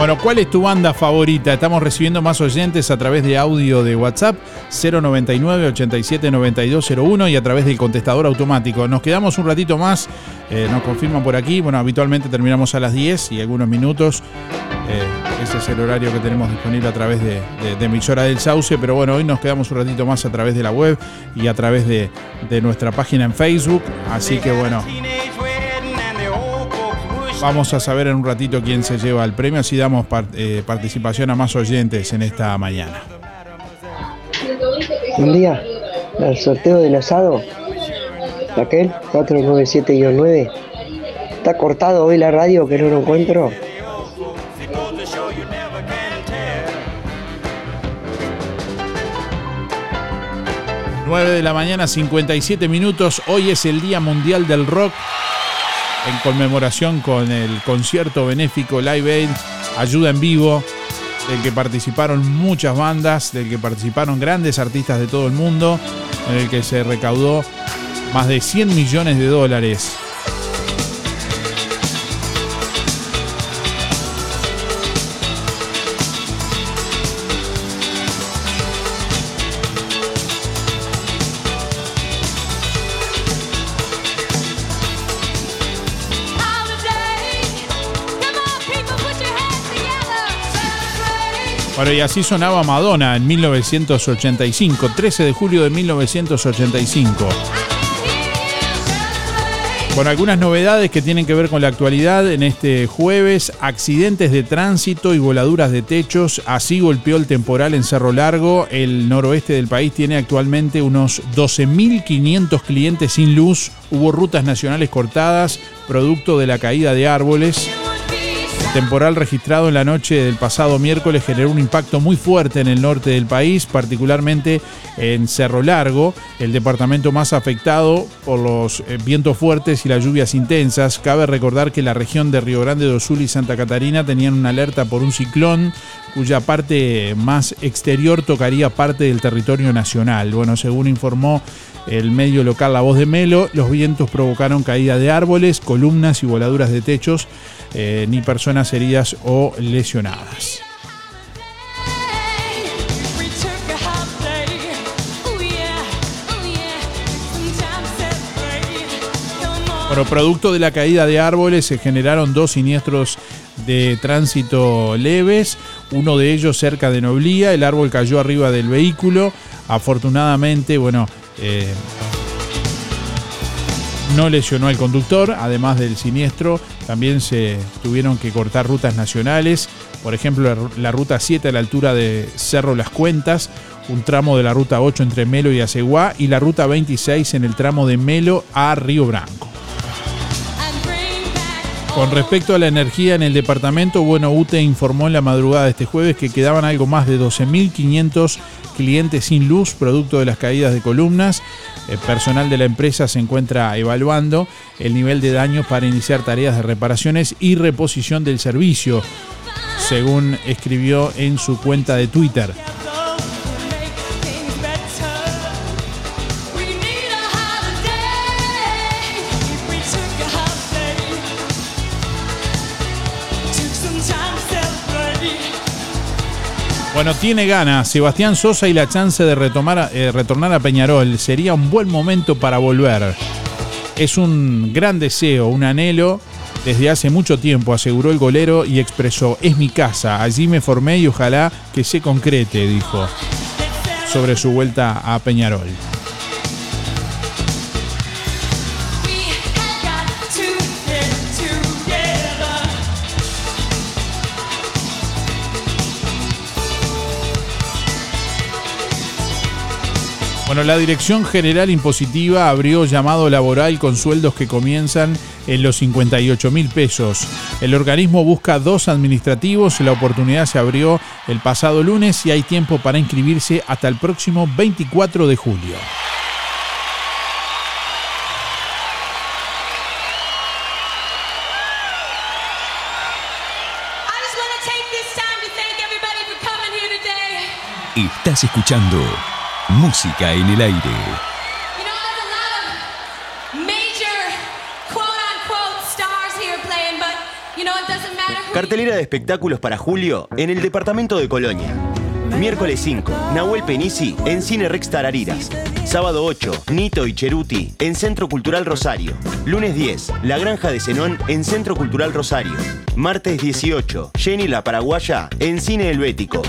Bueno, ¿cuál es tu banda favorita? Estamos recibiendo más oyentes a través de audio de WhatsApp 099 87 9201 y a través del contestador automático. Nos quedamos un ratito más, eh, nos confirman por aquí. Bueno, habitualmente terminamos a las 10 y algunos minutos. Eh, ese es el horario que tenemos disponible a través de, de- de emisora del Sauce, pero bueno, hoy nos quedamos un ratito más a través de la web y a través de, de nuestra página en Facebook. Así que bueno, Vamos a saber en un ratito quién se lleva el premio, así damos eh, participación a más oyentes en esta mañana. Buen día, el sorteo del asado. Raquel, 497-9. Está cortado hoy la radio que no lo encuentro. 9 de la mañana, 57 minutos. Hoy es el Día Mundial del Rock. En conmemoración con el concierto benéfico Live Aid, Ayuda en Vivo, del que participaron muchas bandas, del que participaron grandes artistas de todo el mundo, en el que se recaudó más de 100 millones de dólares. Bueno, y así sonaba Madonna en 1985, 13 de julio de 1985. Con algunas novedades que tienen que ver con la actualidad en este jueves, accidentes de tránsito y voladuras de techos, así golpeó el temporal en Cerro Largo. El noroeste del país tiene actualmente unos 12.500 clientes sin luz, hubo rutas nacionales cortadas, producto de la caída de árboles. Temporal registrado en la noche del pasado miércoles generó un impacto muy fuerte en el norte del país, particularmente en Cerro Largo, el departamento más afectado por los eh, vientos fuertes y las lluvias intensas. Cabe recordar que la región de Río Grande do Sul y Santa Catarina tenían una alerta por un ciclón cuya parte más exterior tocaría parte del territorio nacional. Bueno, según informó el medio local La Voz de Melo, los vientos provocaron caída de árboles, columnas y voladuras de techos, eh, ni personas heridas o lesionadas. Bueno, producto de la caída de árboles se generaron dos siniestros de tránsito leves, uno de ellos cerca de Noblía, el árbol cayó arriba del vehículo, afortunadamente, bueno, eh, no lesionó al conductor, además del siniestro, también se tuvieron que cortar rutas nacionales, por ejemplo la, ruta 7 a la altura de Cerro Las Cuentas, un tramo de la ruta 8 entre Melo y Aceguá y la ruta 26 en el tramo de Melo a Río Branco. Con respecto a la energía en el departamento, bueno, UTE informó en la madrugada de este jueves que quedaban algo más de 12.500 clientes sin luz, producto de las caídas de columnas. El personal de la empresa se encuentra evaluando el nivel de daño para iniciar tareas de reparaciones y reposición del servicio, según escribió en su cuenta de Twitter. Bueno, tiene ganas Sebastián Sosa y la chance de retomar, eh, retornar a Peñarol. Sería un buen momento para volver. Es un gran deseo, un anhelo desde hace mucho tiempo, aseguró el golero y expresó, es mi casa, allí me formé y ojalá que se concrete, dijo, sobre su vuelta a Peñarol. Bueno, la Dirección General Impositiva abrió llamado laboral con sueldos que comienzan en los 58 mil pesos. El organismo busca dos administrativos, la oportunidad se abrió el pasado lunes y hay tiempo para inscribirse hasta el próximo 24 de julio. Estás escuchando Música en el aire. Cartelera de espectáculos para julio en el departamento de Colonia. Miércoles 5, Nahuel Penisi en Cine Rex Tarariras. Sábado 8, Nito y Cheruti en Centro Cultural Rosario. Lunes 10, La Granja de Zenón en Centro Cultural Rosario. Martes 18, Jenny la Paraguaya en Cine Helvético.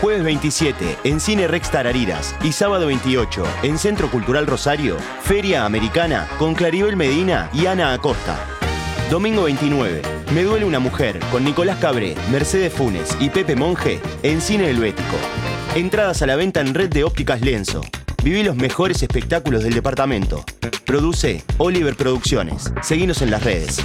Jueves 27, en Cine Rex Tarariras. Y sábado 28, en Centro Cultural Rosario, Feria Americana con Claribel Medina y Ana Acosta. Domingo 29, Me duele una mujer con Nicolás Cabré, Mercedes Funes y Pepe Monge en Cine Helvético. Entradas a la venta en Red de Ópticas Lienzo. Viví los mejores espectáculos del departamento. Produce Oliver Producciones. Seguinos en las redes.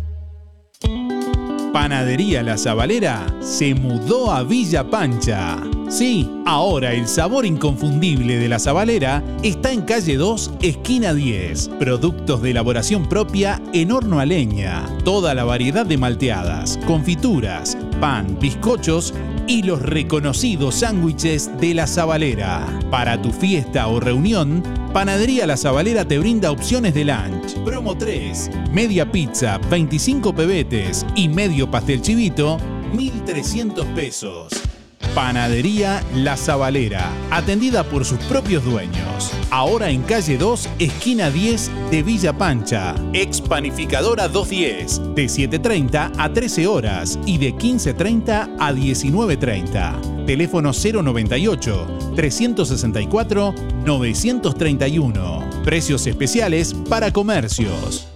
Panadería La Zabalera se mudó a Villa Pancha. Sí, ahora el sabor inconfundible de La Zabalera está en calle 2, esquina 10. Productos de elaboración propia en horno a leña. Toda la variedad de malteadas, confituras, pan, bizcochos y los reconocidos sándwiches de La Zabalera. Para tu fiesta o reunión, Panadería La Zabalera te brinda opciones de lunch. Promo 3, media pizza, 25 pebetes y medio pastel chivito, 1.300 pesos. Panadería La Zabalera, atendida por sus propios dueños. Ahora en calle 2, esquina 10 de Villa Pancha. Expanificadora 210, de 7.30 a 13 horas y de 15.30 a 19.30. Teléfono 098 364 931. Precios especiales para comercios.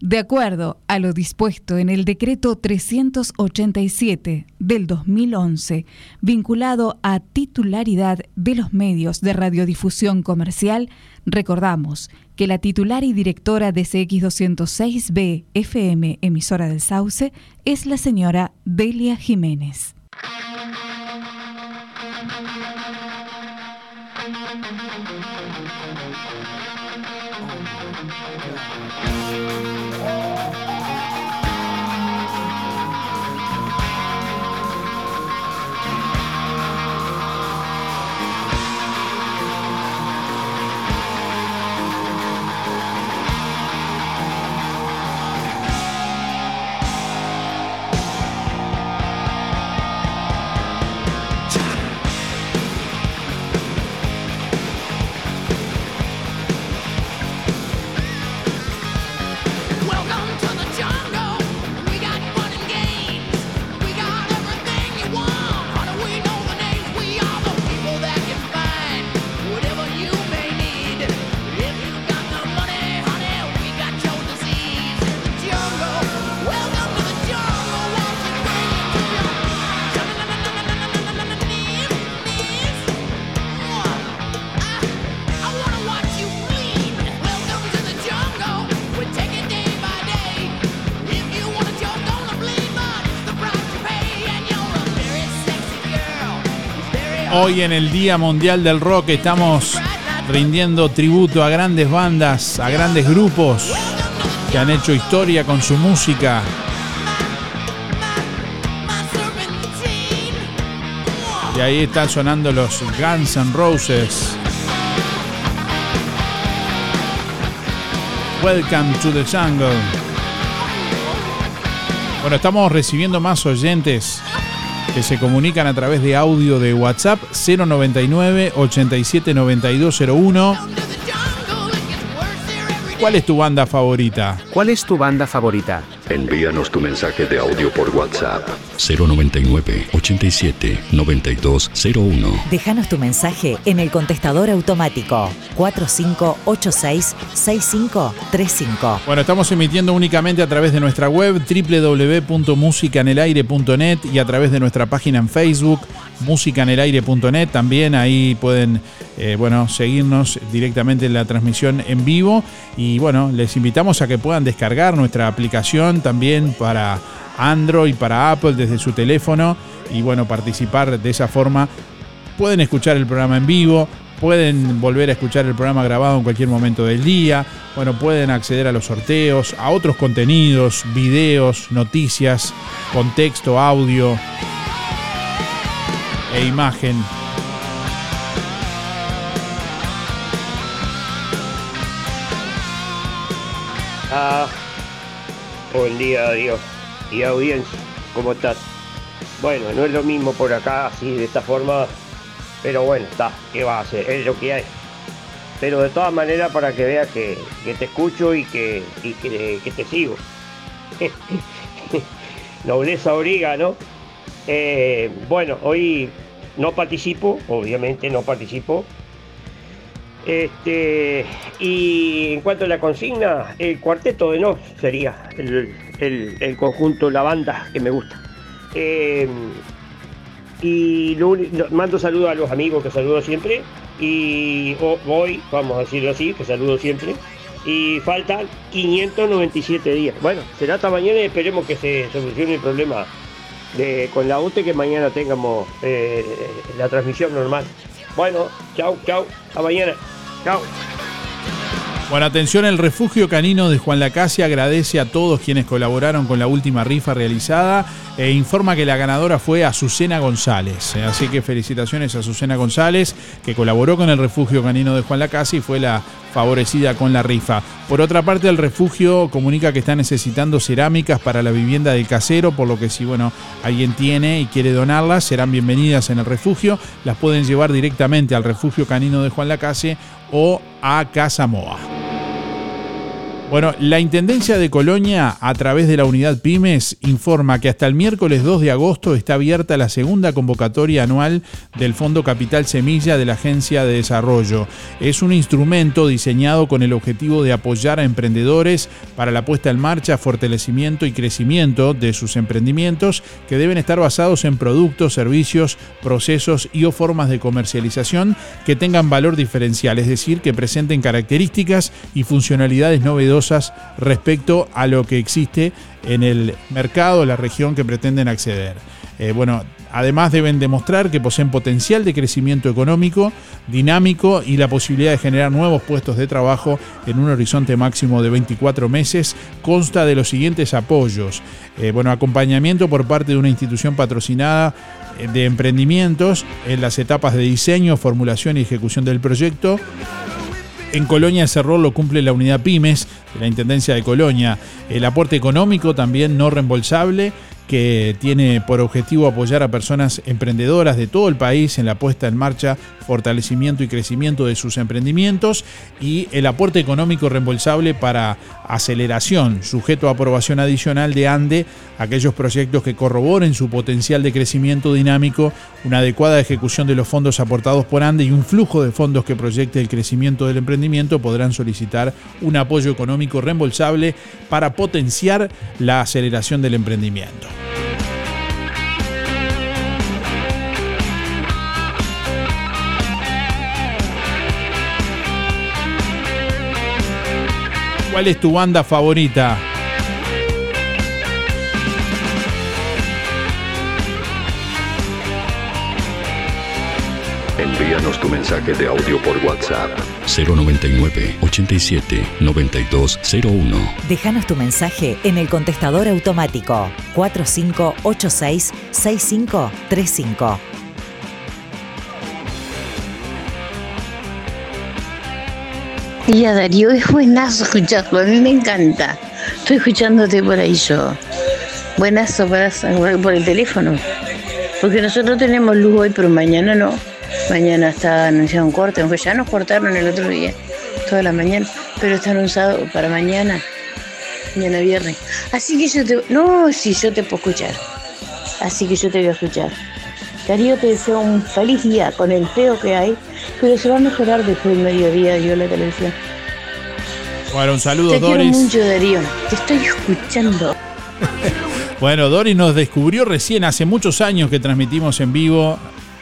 De acuerdo a lo dispuesto en el decreto 387 del 2011, vinculado a titularidad de los medios de radiodifusión comercial, recordamos que la titular y directora de CX206B FM, emisora del Sauce, es la señora Delia Jiménez. Hoy en el Día Mundial del Rock estamos rindiendo tributo a grandes bandas, a grandes grupos que han hecho historia con su música. Y ahí están sonando los Guns N' Roses. Welcome to the Jungle. Bueno, estamos recibiendo más oyentes que se comunican a través de audio de WhatsApp 099 87 9201. ¿Cuál es tu banda favorita? ¿Cuál es tu banda favorita? Envíanos tu mensaje de audio por WhatsApp 099 87 9201. Déjanos tu mensaje en el contestador automático 4586-6535. Bueno, estamos emitiendo únicamente a través de nuestra web www.musicanelaire.net y a través de nuestra página en Facebook musicanelaire.net. También ahí pueden eh, bueno, seguirnos directamente en la transmisión en vivo. Y bueno, les invitamos a que puedan descargar nuestra aplicación también para Android, para Apple desde su teléfono y bueno, participar de esa forma. Pueden escuchar el programa en vivo, pueden volver a escuchar el programa grabado en cualquier momento del día, bueno, pueden acceder a los sorteos, a otros contenidos, videos, noticias, contexto, audio e imagen. Ah, buen día, Dios. Y audiencia, ¿cómo estás? Bueno, no es lo mismo por acá, así, de esta forma, pero bueno, está, ¿qué va a hacer? Es lo que hay. Pero de todas maneras, para que veas que, que te escucho y que, y que, te sigo. Nobleza origa, ¿no? Eh, bueno, hoy no participo, obviamente no participo. Este, y en cuanto a la consigna, el cuarteto de Nos sería el, el- conjunto, la banda que me gusta. Eh, y lo no, mando saludos a los amigos que saludo siempre. Y ho- hoy, vamos a decirlo así, que saludo siempre. Y faltan 597 días. Bueno, será hasta mañana y esperemos que se solucione el problema de, con la UTE que mañana tengamos eh, la transmisión normal. Bueno, chau, chau, a mañana. Chau. Bueno, atención, el refugio canino de Juan Lacase agradece a todos quienes colaboraron con la última rifa realizada e informa que la ganadora fue Azucena González. Eh, Así que felicitaciones a Azucena González, que colaboró con el refugio canino de Juan Lacase y fue la favorecida con la rifa. Por otra parte, el refugio comunica que está necesitando cerámicas para la vivienda del casero, por lo que si bueno, alguien tiene y quiere donarlas, serán bienvenidas en el refugio. Las pueden llevar directamente al refugio canino de Juan Lacase o a Casa Moa. Bueno, la Intendencia de Colonia, a través de la unidad Pymes, informa que hasta el miércoles 2 de agosto está abierta la segunda convocatoria anual del Fondo Capital Semilla de la Agencia de Desarrollo. Es un instrumento diseñado con el objetivo de apoyar a emprendedores para la puesta en marcha, fortalecimiento y crecimiento de sus emprendimientos que deben estar basados en productos, servicios, procesos y o formas de comercialización que tengan valor diferencial, es decir, que presenten características y funcionalidades novedosas respecto a lo que existe en el mercado, la región que pretenden acceder. Eh, bueno, además deben demostrar que poseen potencial de crecimiento económico, dinámico y la posibilidad de generar nuevos puestos de trabajo en un horizonte máximo de 24 meses. Consta de los siguientes apoyos. Eh, bueno, acompañamiento por parte de una institución patrocinada eh, de emprendimientos en las etapas de diseño, formulación y ejecución del proyecto. En Colonia ese rol lo cumple la unidad Pymes de la Intendencia de Colonia. El aporte económico también no reembolsable que tiene por objetivo apoyar a personas emprendedoras de todo el país en la puesta en marcha, fortalecimiento y crecimiento de sus emprendimientos y el aporte económico reembolsable para aceleración, sujeto a aprobación adicional de ANDE, aquellos proyectos que corroboren su potencial de crecimiento dinámico, una adecuada ejecución de los fondos aportados por ANDE y un flujo de fondos que proyecte el crecimiento del emprendimiento podrán solicitar un apoyo económico reembolsable para potenciar la aceleración del emprendimiento. ¿Cuál es tu banda favorita? Envíanos tu mensaje de audio por WhatsApp 099 87 9201. Déjanos tu mensaje en el contestador automático 4586 6535. Día Darío, es buenazo escucharlo, a mí me encanta. Estoy escuchándote por ahí yo. Buenazo por el teléfono. Porque nosotros tenemos luz hoy, pero mañana no. Mañana está anunciado un corte, aunque ya nos cortaron el otro día, toda la mañana, pero está anunciado para mañana, mañana viernes. Así que yo te. No, sí, yo te puedo escuchar. Así que yo te voy a escuchar. Darío, te deseo un feliz día con el feo que hay, pero se va a mejorar después del mediodía, yo la televisión. Bueno, un saludo, te Doris. quiero mucho, Darío. Te estoy escuchando. Bueno, Doris nos descubrió recién hace muchos años que transmitimos en vivo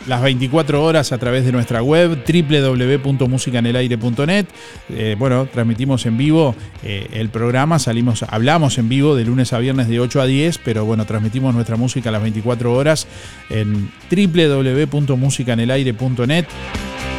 las 24 horas a través de nuestra web www.musicanelaire.net. Eh, bueno, transmitimos en vivo eh, el programa, salimos, hablamos en vivo de lunes a viernes de 8 a 10, pero bueno, transmitimos nuestra música a las 24 horas en www.musicanelaire.net.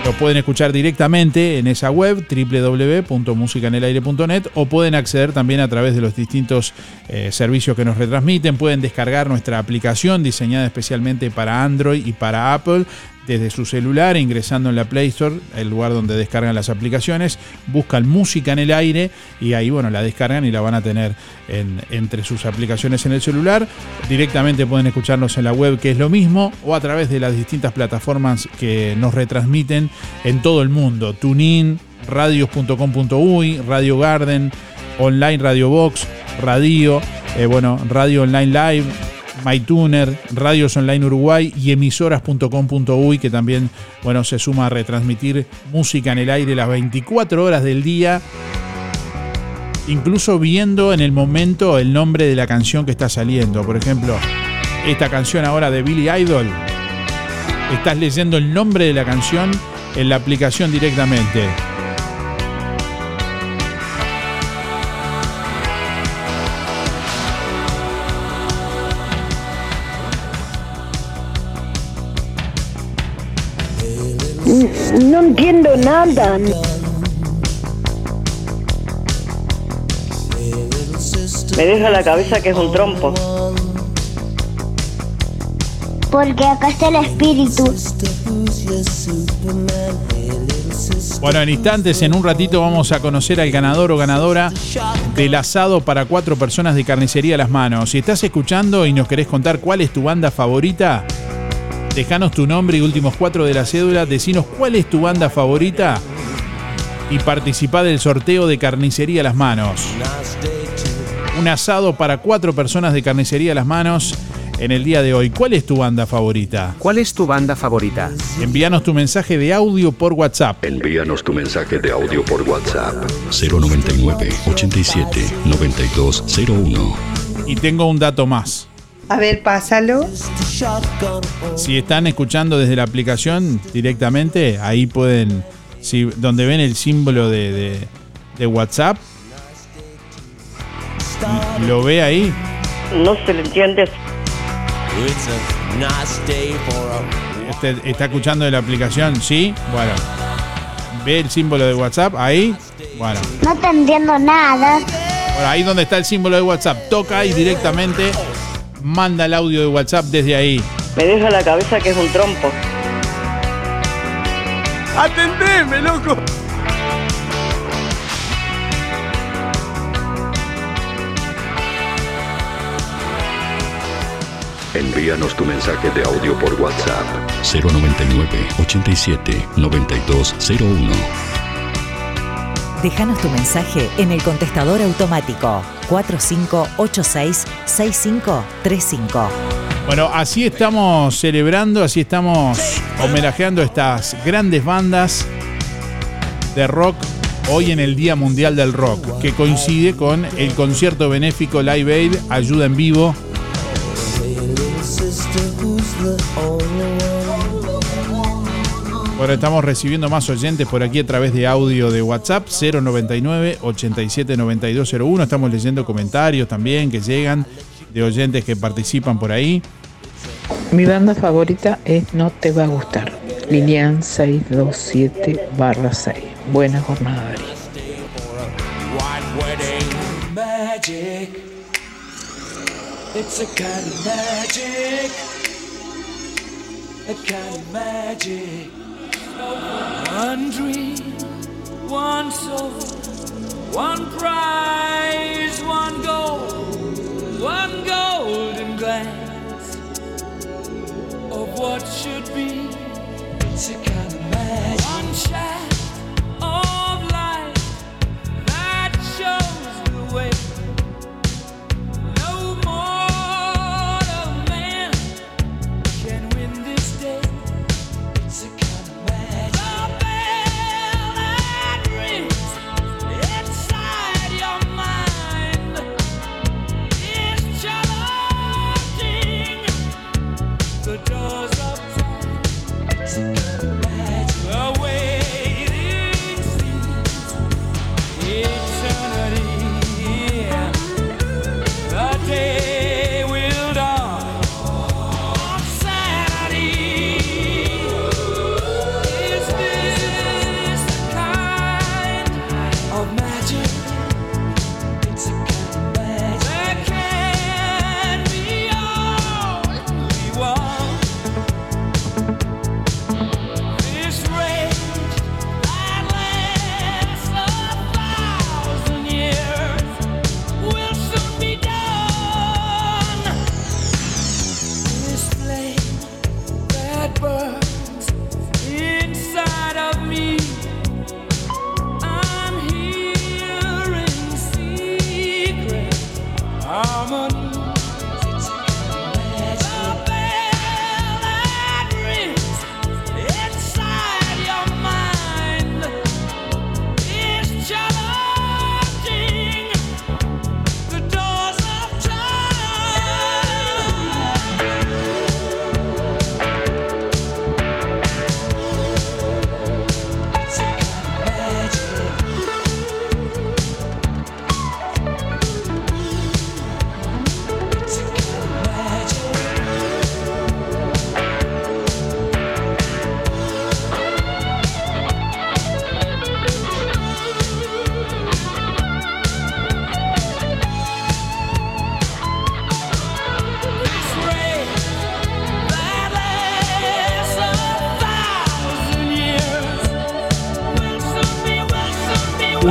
Lo pueden escuchar directamente en esa web, www.musicanelaire.net, o pueden acceder también a través de los distintos eh, servicios que nos retransmiten. Pueden descargar nuestra aplicación diseñada especialmente para Android y para Apple desde su celular, ingresando en la Play Store, el lugar donde descargan las aplicaciones, buscan música en el aire y ahí bueno, la descargan y la van a tener en- entre sus aplicaciones en el celular. Directamente pueden escucharnos en la web, que es lo mismo, o a través de las distintas plataformas que nos retransmiten en todo el mundo. TuneIn, radios.com.uy, Radio Garden, Online Radio Box, Radio, eh, bueno, Radio Online Live, MyTuner, Radios Online Uruguay y emisoras.com.uy que también bueno, se suma a retransmitir música en el aire las 24 horas del día, incluso viendo en el momento el nombre de la canción que está saliendo. Por ejemplo, esta canción ahora de Billy Idol, estás leyendo el nombre de la canción en la aplicación directamente. Entiendo nada. Me deja la cabeza que es un trompo. Porque acá está el espíritu. Bueno, en instantes, en un ratito vamos a conocer al ganador o ganadora del asado para cuatro personas de carnicería a las manos. Si estás escuchando y nos querés contar cuál es tu banda favorita, dejanos tu nombre y últimos cuatro de la cédula, decinos cuál es tu banda favorita y participá del sorteo de carnicería a las manos. Un asado para cuatro personas de carnicería a las manos en el día de hoy. ¿Cuál es tu banda favorita? ¿Cuál es tu banda favorita? Envíanos tu mensaje de audio por WhatsApp. Envíanos tu mensaje de audio por WhatsApp 099 87 9201. Y tengo un dato más. A ver, pásalo. Si están escuchando desde la aplicación directamente, ahí pueden, si, donde ven el símbolo de, de- de WhatsApp, lo ve ahí. No se le entiende. Este- está escuchando de la aplicación, sí, bueno. Ve el símbolo de WhatsApp ahí, bueno. No te entiendo nada. Bueno, ahí donde está el símbolo de WhatsApp, toca y directamente manda el audio de WhatsApp desde ahí. Me deja la cabeza que es un trompo. ¡Atendeme, loco! Envíanos tu mensaje de audio por WhatsApp 099 87 9201. Déjanos tu mensaje en el contestador automático 4586 6535. Bueno, así estamos celebrando, así estamos homenajeando a estas grandes bandas de rock hoy en el Día Mundial del Rock, que coincide con el concierto benéfico Live Aid Ayuda en Vivo. Bueno, estamos recibiendo más oyentes por aquí a través de audio de WhatsApp 099 87 9201. Estamos leyendo comentarios también que llegan de oyentes que participan por ahí. Mi banda favorita es No Te Va a Gustar. Lilian 627 barra 6. Buena jornada, Darío. It's One dream, one soul, one prize, one goal, one golden glance of what should be. It's a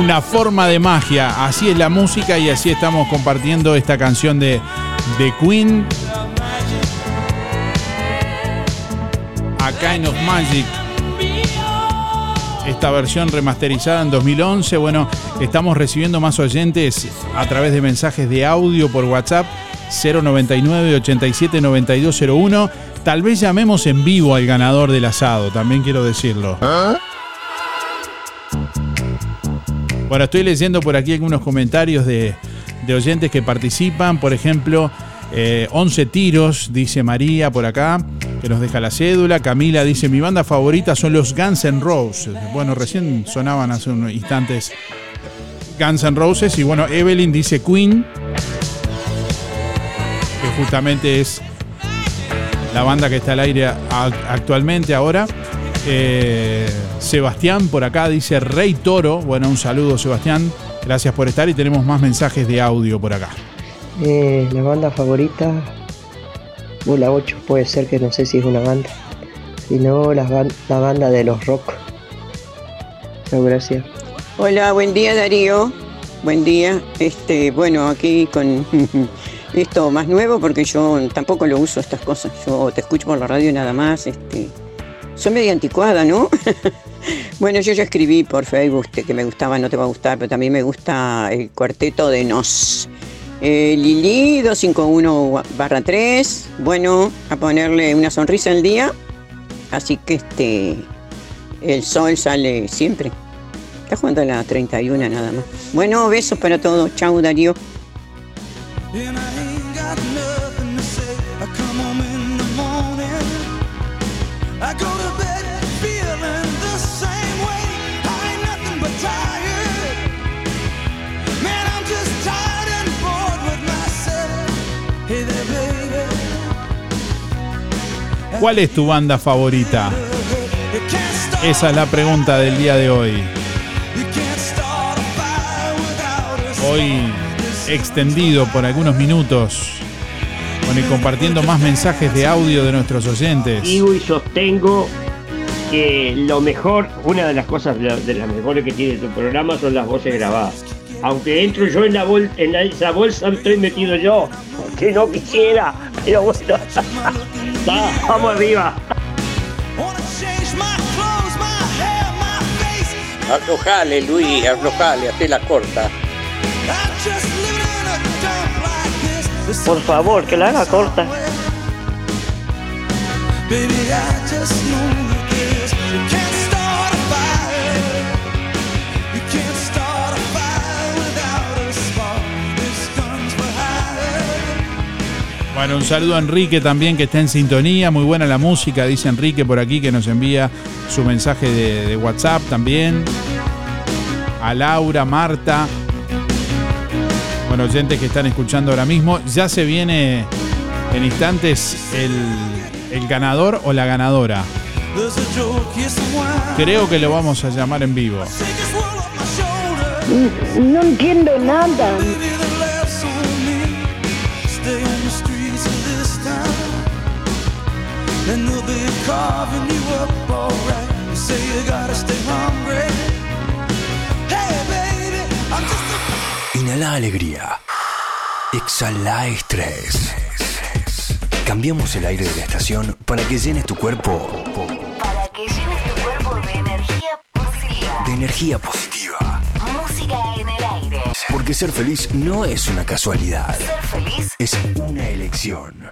Una forma de magia. Así es la música y así estamos compartiendo esta canción de, de Queen. Acá en Of Magic. Esta versión remasterizada en 2011. Bueno, estamos recibiendo más oyentes a través de mensajes de audio por WhatsApp 099 87 9201. Tal vez llamemos en vivo al ganador del asado, también quiero decirlo. Bueno, estoy leyendo por aquí algunos comentarios de, oyentes que participan. Por ejemplo, eh, 11 tiros, dice María por acá, que nos deja la cédula. Camila dice, mi banda favorita son los Guns N' Roses. Bueno, recién sonaban hace unos instantes Guns N' Roses. Y bueno, Evelyn dice Queen, que justamente es la banda que está al aire actualmente ahora. Eh, Sebastián por acá dice Rey Toro. Bueno, un saludo Sebastián. Gracias por estar y tenemos más mensajes de audio por acá. Eh, la banda favorita, Bula 8, puede ser que no sé si es una banda. Si no, la, ban- la banda de los rock. Chao, gracias. Hola, buen día Darío. Buen día. Este, bueno, aquí con esto más nuevo porque yo tampoco lo uso estas cosas. Yo te escucho por la radio y nada más. Este, soy media anticuada, ¿no? bueno, yo ya escribí por Facebook este, que me gustaba, no te va a gustar, pero también me gusta el cuarteto de Nos. Eh, Lili 251 barra 3. Bueno, a ponerle una sonrisa al día. Así que este el sol sale siempre. Está jugando a la 31 nada más. Bueno, besos para todos. Chau, Darío. ¿Cuál es tu banda favorita? Esa es la pregunta del día de hoy. Hoy extendido por algunos minutos. Compartiendo más mensajes de audio de nuestros oyentes. Digo y sostengo que lo mejor, una de las cosas, de la- de las mejores que tiene tu programa son las voces grabadas. Aunque entro yo en la bolsa, en esa bolsa estoy metido yo, que no quisiera, Va, vamos arriba. Aflojale, Luis, aflojale, hazte la corta. Por favor, que la haga corta. Baby, I just know Bueno, un saludo a Enrique también que está en sintonía. Muy buena la música, dice Enrique por aquí que nos envía su mensaje de, de WhatsApp también. A Laura, Marta. Bueno, oyentes que están escuchando ahora mismo. Ya se viene en instantes el, el ganador o la ganadora. Creo que lo vamos a llamar en vivo. No entiendo nada. Carving you up alright. You say you gotta stay hungry. Hey, baby, I'm just a Inhala alegría. Exhala estrés. Cambiamos el aire de la estación para que llenes tu cuerpo Para que llenes tu cuerpo de energía positiva. de energía positiva. Música en el aire. Porque ser feliz no es una casualidad, Ser feliz. es una elección.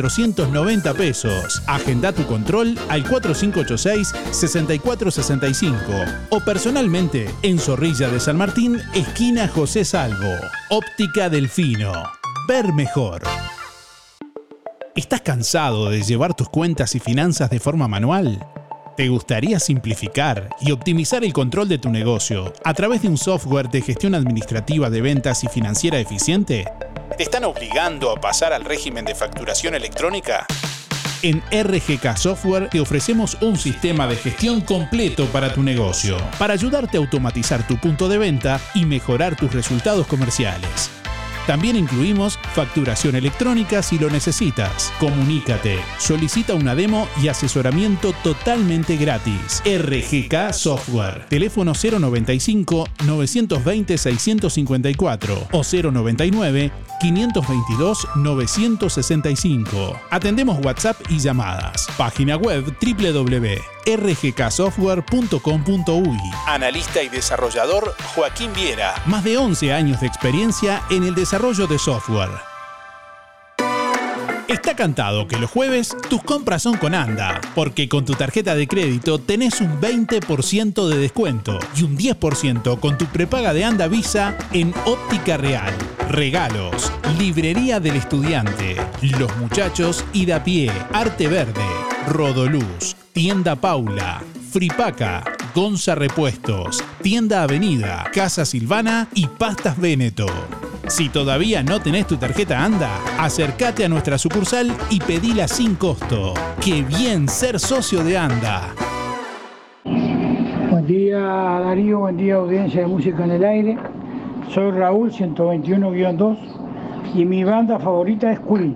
pesos. Agenda tu control al 4586-6465 o personalmente en Zorrilla de San Martín, esquina José Salvo. Óptica Delfino. Ver mejor. ¿Estás cansado de llevar tus cuentas y finanzas de forma manual? ¿Te gustaría simplificar y optimizar el control de tu negocio a través de un software de gestión administrativa de ventas y financiera eficiente? ¿Te están obligando a pasar al régimen de facturación electrónica? En RGK Software te ofrecemos un sistema de gestión completo para tu negocio, para ayudarte a automatizar tu punto de venta y mejorar tus resultados comerciales. También incluimos facturación electrónica si lo necesitas. Comunícate, solicita una demo y asesoramiento totalmente gratis. RGK Software. Teléfono 095 920 654 o 099 522 965. Atendemos WhatsApp y llamadas. Página web www.rgksoftware.com.uy. Analista y desarrollador Joaquín Viera. Más de 11 años de experiencia en el desarrollo de software. Está cantado que los jueves tus compras son con ANDA, porque con tu tarjeta de crédito tenés un 20% de descuento y un 10% con tu prepaga de ANDA Visa en Óptica Real. Regalos, Librería del Estudiante, Los Muchachos y da pie, Arte Verde, Rodoluz, Tienda Paula, Fripaca, Gonza Repuestos, Tienda Avenida, Casa Silvana y Pastas Veneto. Si todavía no tenés tu tarjeta ANDA, acércate a nuestra sucursal y pedila sin costo. ¡Qué bien ser socio de ANDA! Buen día Darío, buen día audiencia de Música en el Aire. Soy Raúl 121-2 y mi banda favorita es Queen.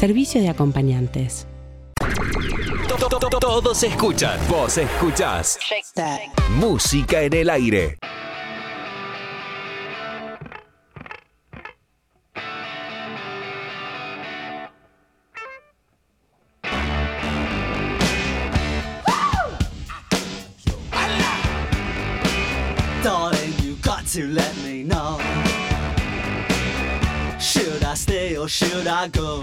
servicio de acompañantes. Todos escuchan, vos escuchás. Música en el aire. Darling, you got to let me know. Should I stay or should I go?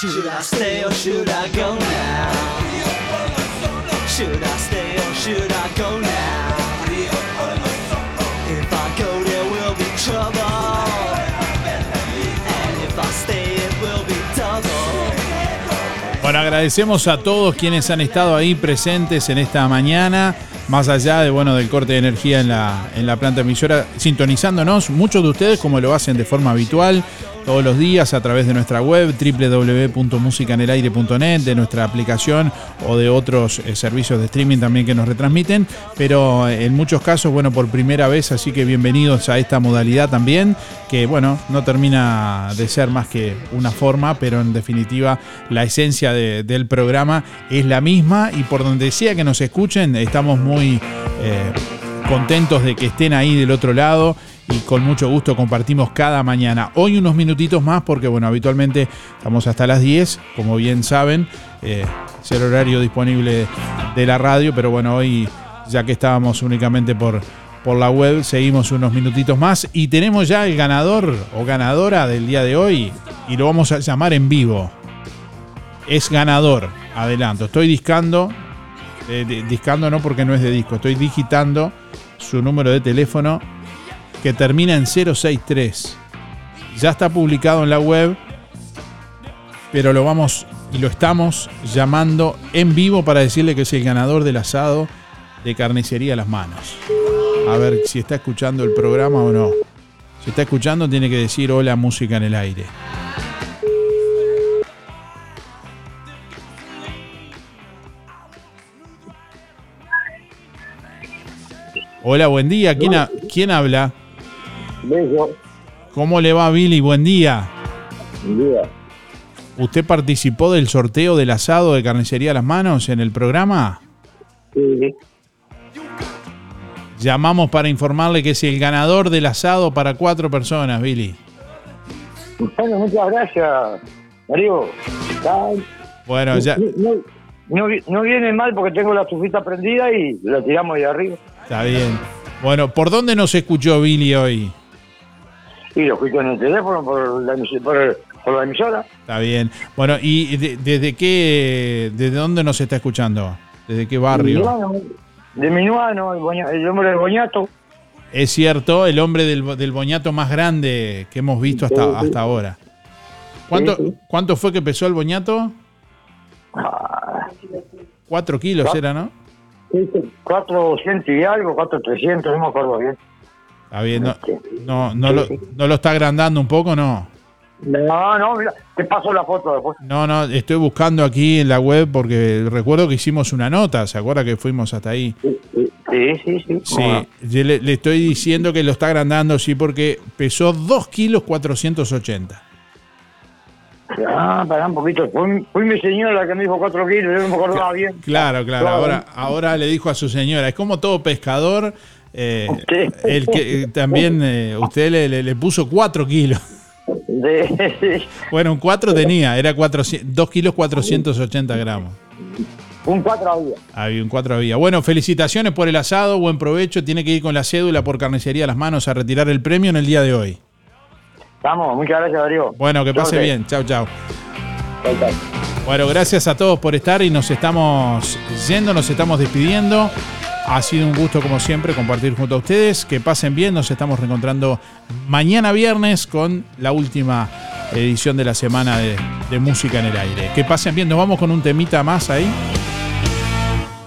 Should I stay or should I go now? Should I stay or should I go now? If I go, there will be trouble. And if I stay, it will be double. Bueno, agradecemos a todos quienes han estado ahí presentes en esta mañana, más allá de bueno del corte de energía en la, en la planta emisora, sintonizándonos, muchos de ustedes como lo hacen de forma habitual, todos los días a través de nuestra web www.musicanelaire.net, de nuestra aplicación o de otros eh, servicios de streaming también que nos retransmiten, pero eh, en muchos casos, bueno, por primera vez, así que bienvenidos a esta modalidad también, que bueno, no termina de ser más que una forma, pero en definitiva la esencia de- del programa es la misma. Y por donde sea que nos escuchen, estamos muy eh, contentos de que estén ahí del otro lado y con mucho gusto compartimos cada mañana. Hoy unos minutitos más porque bueno, habitualmente estamos hasta las 10, como bien saben, eh, es el horario disponible de la radio, pero bueno, hoy ya que estábamos únicamente por, por la web, seguimos unos minutitos más y tenemos ya el ganador o ganadora del día de hoy y lo vamos a llamar en vivo. Es ganador, adelanto, estoy discando, eh, di- discando no porque no es de disco, estoy digitando su número de teléfono que termina en 063. Ya está publicado en la web, pero lo vamos y lo estamos llamando en vivo para decirle que es el ganador del asado de carnicería a las manos. A ver si está escuchando el programa o no. Si está escuchando tiene que decir hola música en el aire. Hola, buen día. ¿Quién, quién habla? ¿Cómo le va, Billy? Buen día. Buen día. ¿Usted participó del sorteo del asado de carnicería a las manos en el programa? Sí. Llamamos para informarle que es el ganador del asado para cuatro personas, Billy. Bueno, muchas gracias. Ah, Bueno, ya No, no vi- no viene mal porque tengo la estufita prendida y la tiramos de arriba. está bien. Bueno, ¿por dónde nos escuchó Billy hoy? Y lo escucho en el teléfono por la, por, por la emisora. Está bien. Bueno, ¿y de- desde qué, desde dónde nos está escuchando? ¿Desde qué barrio? Minuano, de Minuano, el, boña- el hombre del boñato. Es cierto, el hombre del, bo- del boñato más grande que hemos visto hasta, sí. hasta ahora. ¿Cuánto, Sí. ¿Cuánto fue que pesó el boñato? Cuatro kilos Cuatro. era, ¿no? 400 y algo, 400, no me acuerdo bien. Está bien, no, no, no, lo, no lo está agrandando un poco, no. No, no, mira, te paso la foto después. No, no, estoy buscando aquí en la web porque recuerdo que hicimos una nota, ¿se acuerda que fuimos hasta ahí? Sí, sí, sí. Sí, yo le, le estoy diciendo que lo está agrandando, sí, porque pesó 2 kilos 480. Ah, pará un poquito. Fue, fue mi señora la que me dijo 4 kilos, yo no me acordaba bien. Claro, claro, ahora, ahora le dijo a su señora, es como todo pescador, eh, el que eh, también eh, usted le, le- le puso 4 kilos. Bueno, un 4 tenía, era 400 2 kilos 480 gramos. un 4 había. Había un 4 había. Bueno, felicitaciones por el asado, buen provecho. Tiene que ir con la cédula por carnicería a las manos a retirar el premio en el día de hoy. Vamos, muchas gracias, Darío. Bueno, que pase bien. Chau, chau. Bueno, gracias a todos por estar y nos estamos yendo, nos estamos despidiendo. Ha sido un gusto, como siempre, compartir junto a ustedes. Que pasen bien. Nos estamos reencontrando mañana viernes con la última edición de la semana de, Música en el Aire. Que pasen bien. Nos vamos con un temita más ahí.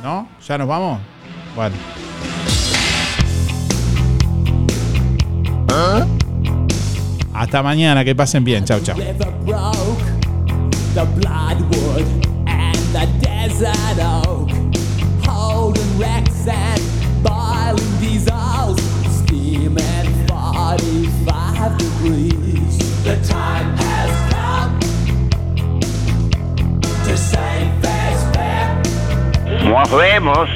¿No? ¿Ya nos vamos? Bueno. Hasta mañana. Que pasen bien. Desert oak, holding wrecks and boiling diesels, steaming 45 degrees. The time has come to say fair's fair, Nos vemos.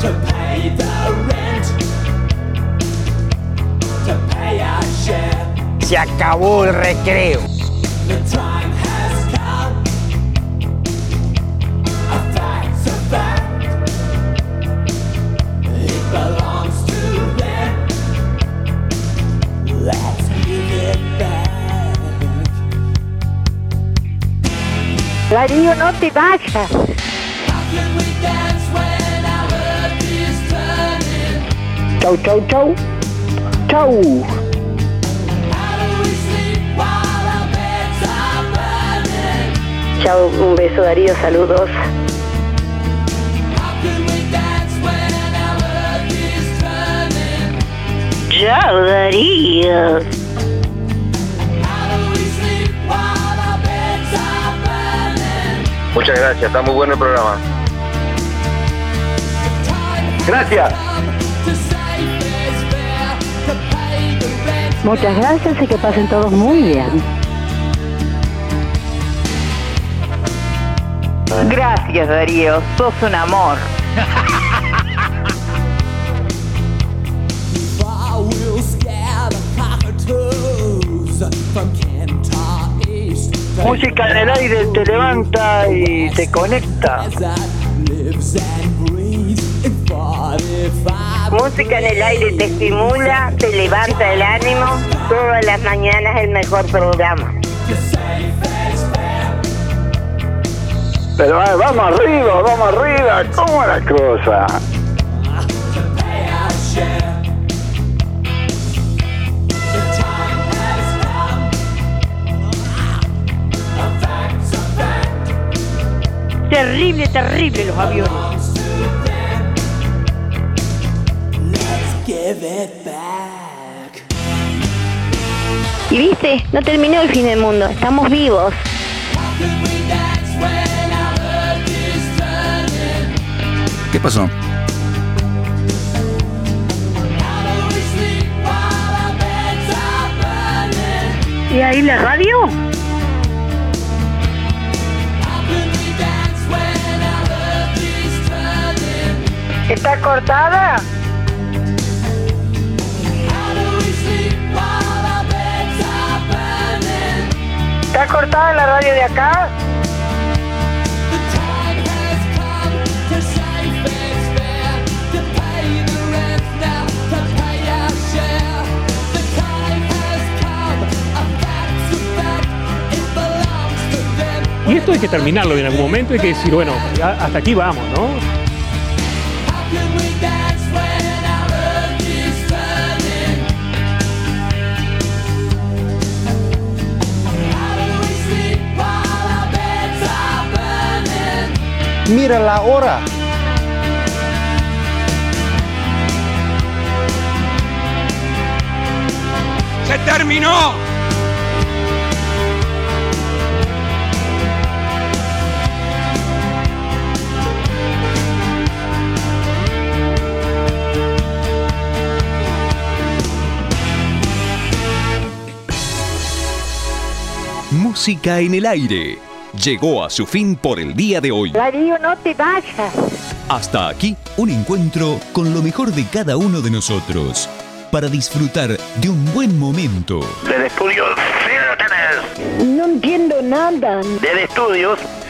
to pay the rent, to pay our share. Se acabó el recreo. Do we sleep while our beds are burning? Chao, un beso Darío, saludos. How can Muchas gracias, está muy bueno el programa. Gracias. Muchas gracias y que pasen todos muy bien. Gracias, Darío. Sos un amor. Música en el aire te levanta y te conecta. Música en el aire te estimula, te levanta el ánimo. Todas las mañanas el mejor programa. Pero vamos arriba, vamos arriba. ¿Cómo la cosa? Terrible, terrible los aviones. Y viste, no terminó el fin del mundo, estamos vivos. ¿Qué pasó? ¿Y ahí la radio? ¿Está cortada? ¿Está cortada la radio de acá? Y esto hay que terminarlo en algún momento, hay que decir, bueno, hasta aquí vamos, ¿no? Mira la hora. ¡Se terminó! Música en el aire. Llegó a su fin por el día de hoy. Darío, no te vayas. Hasta aquí un encuentro con lo mejor de cada uno de nosotros para disfrutar de un buen momento. Del estudio, sigan No entiendo nada. Del estudios,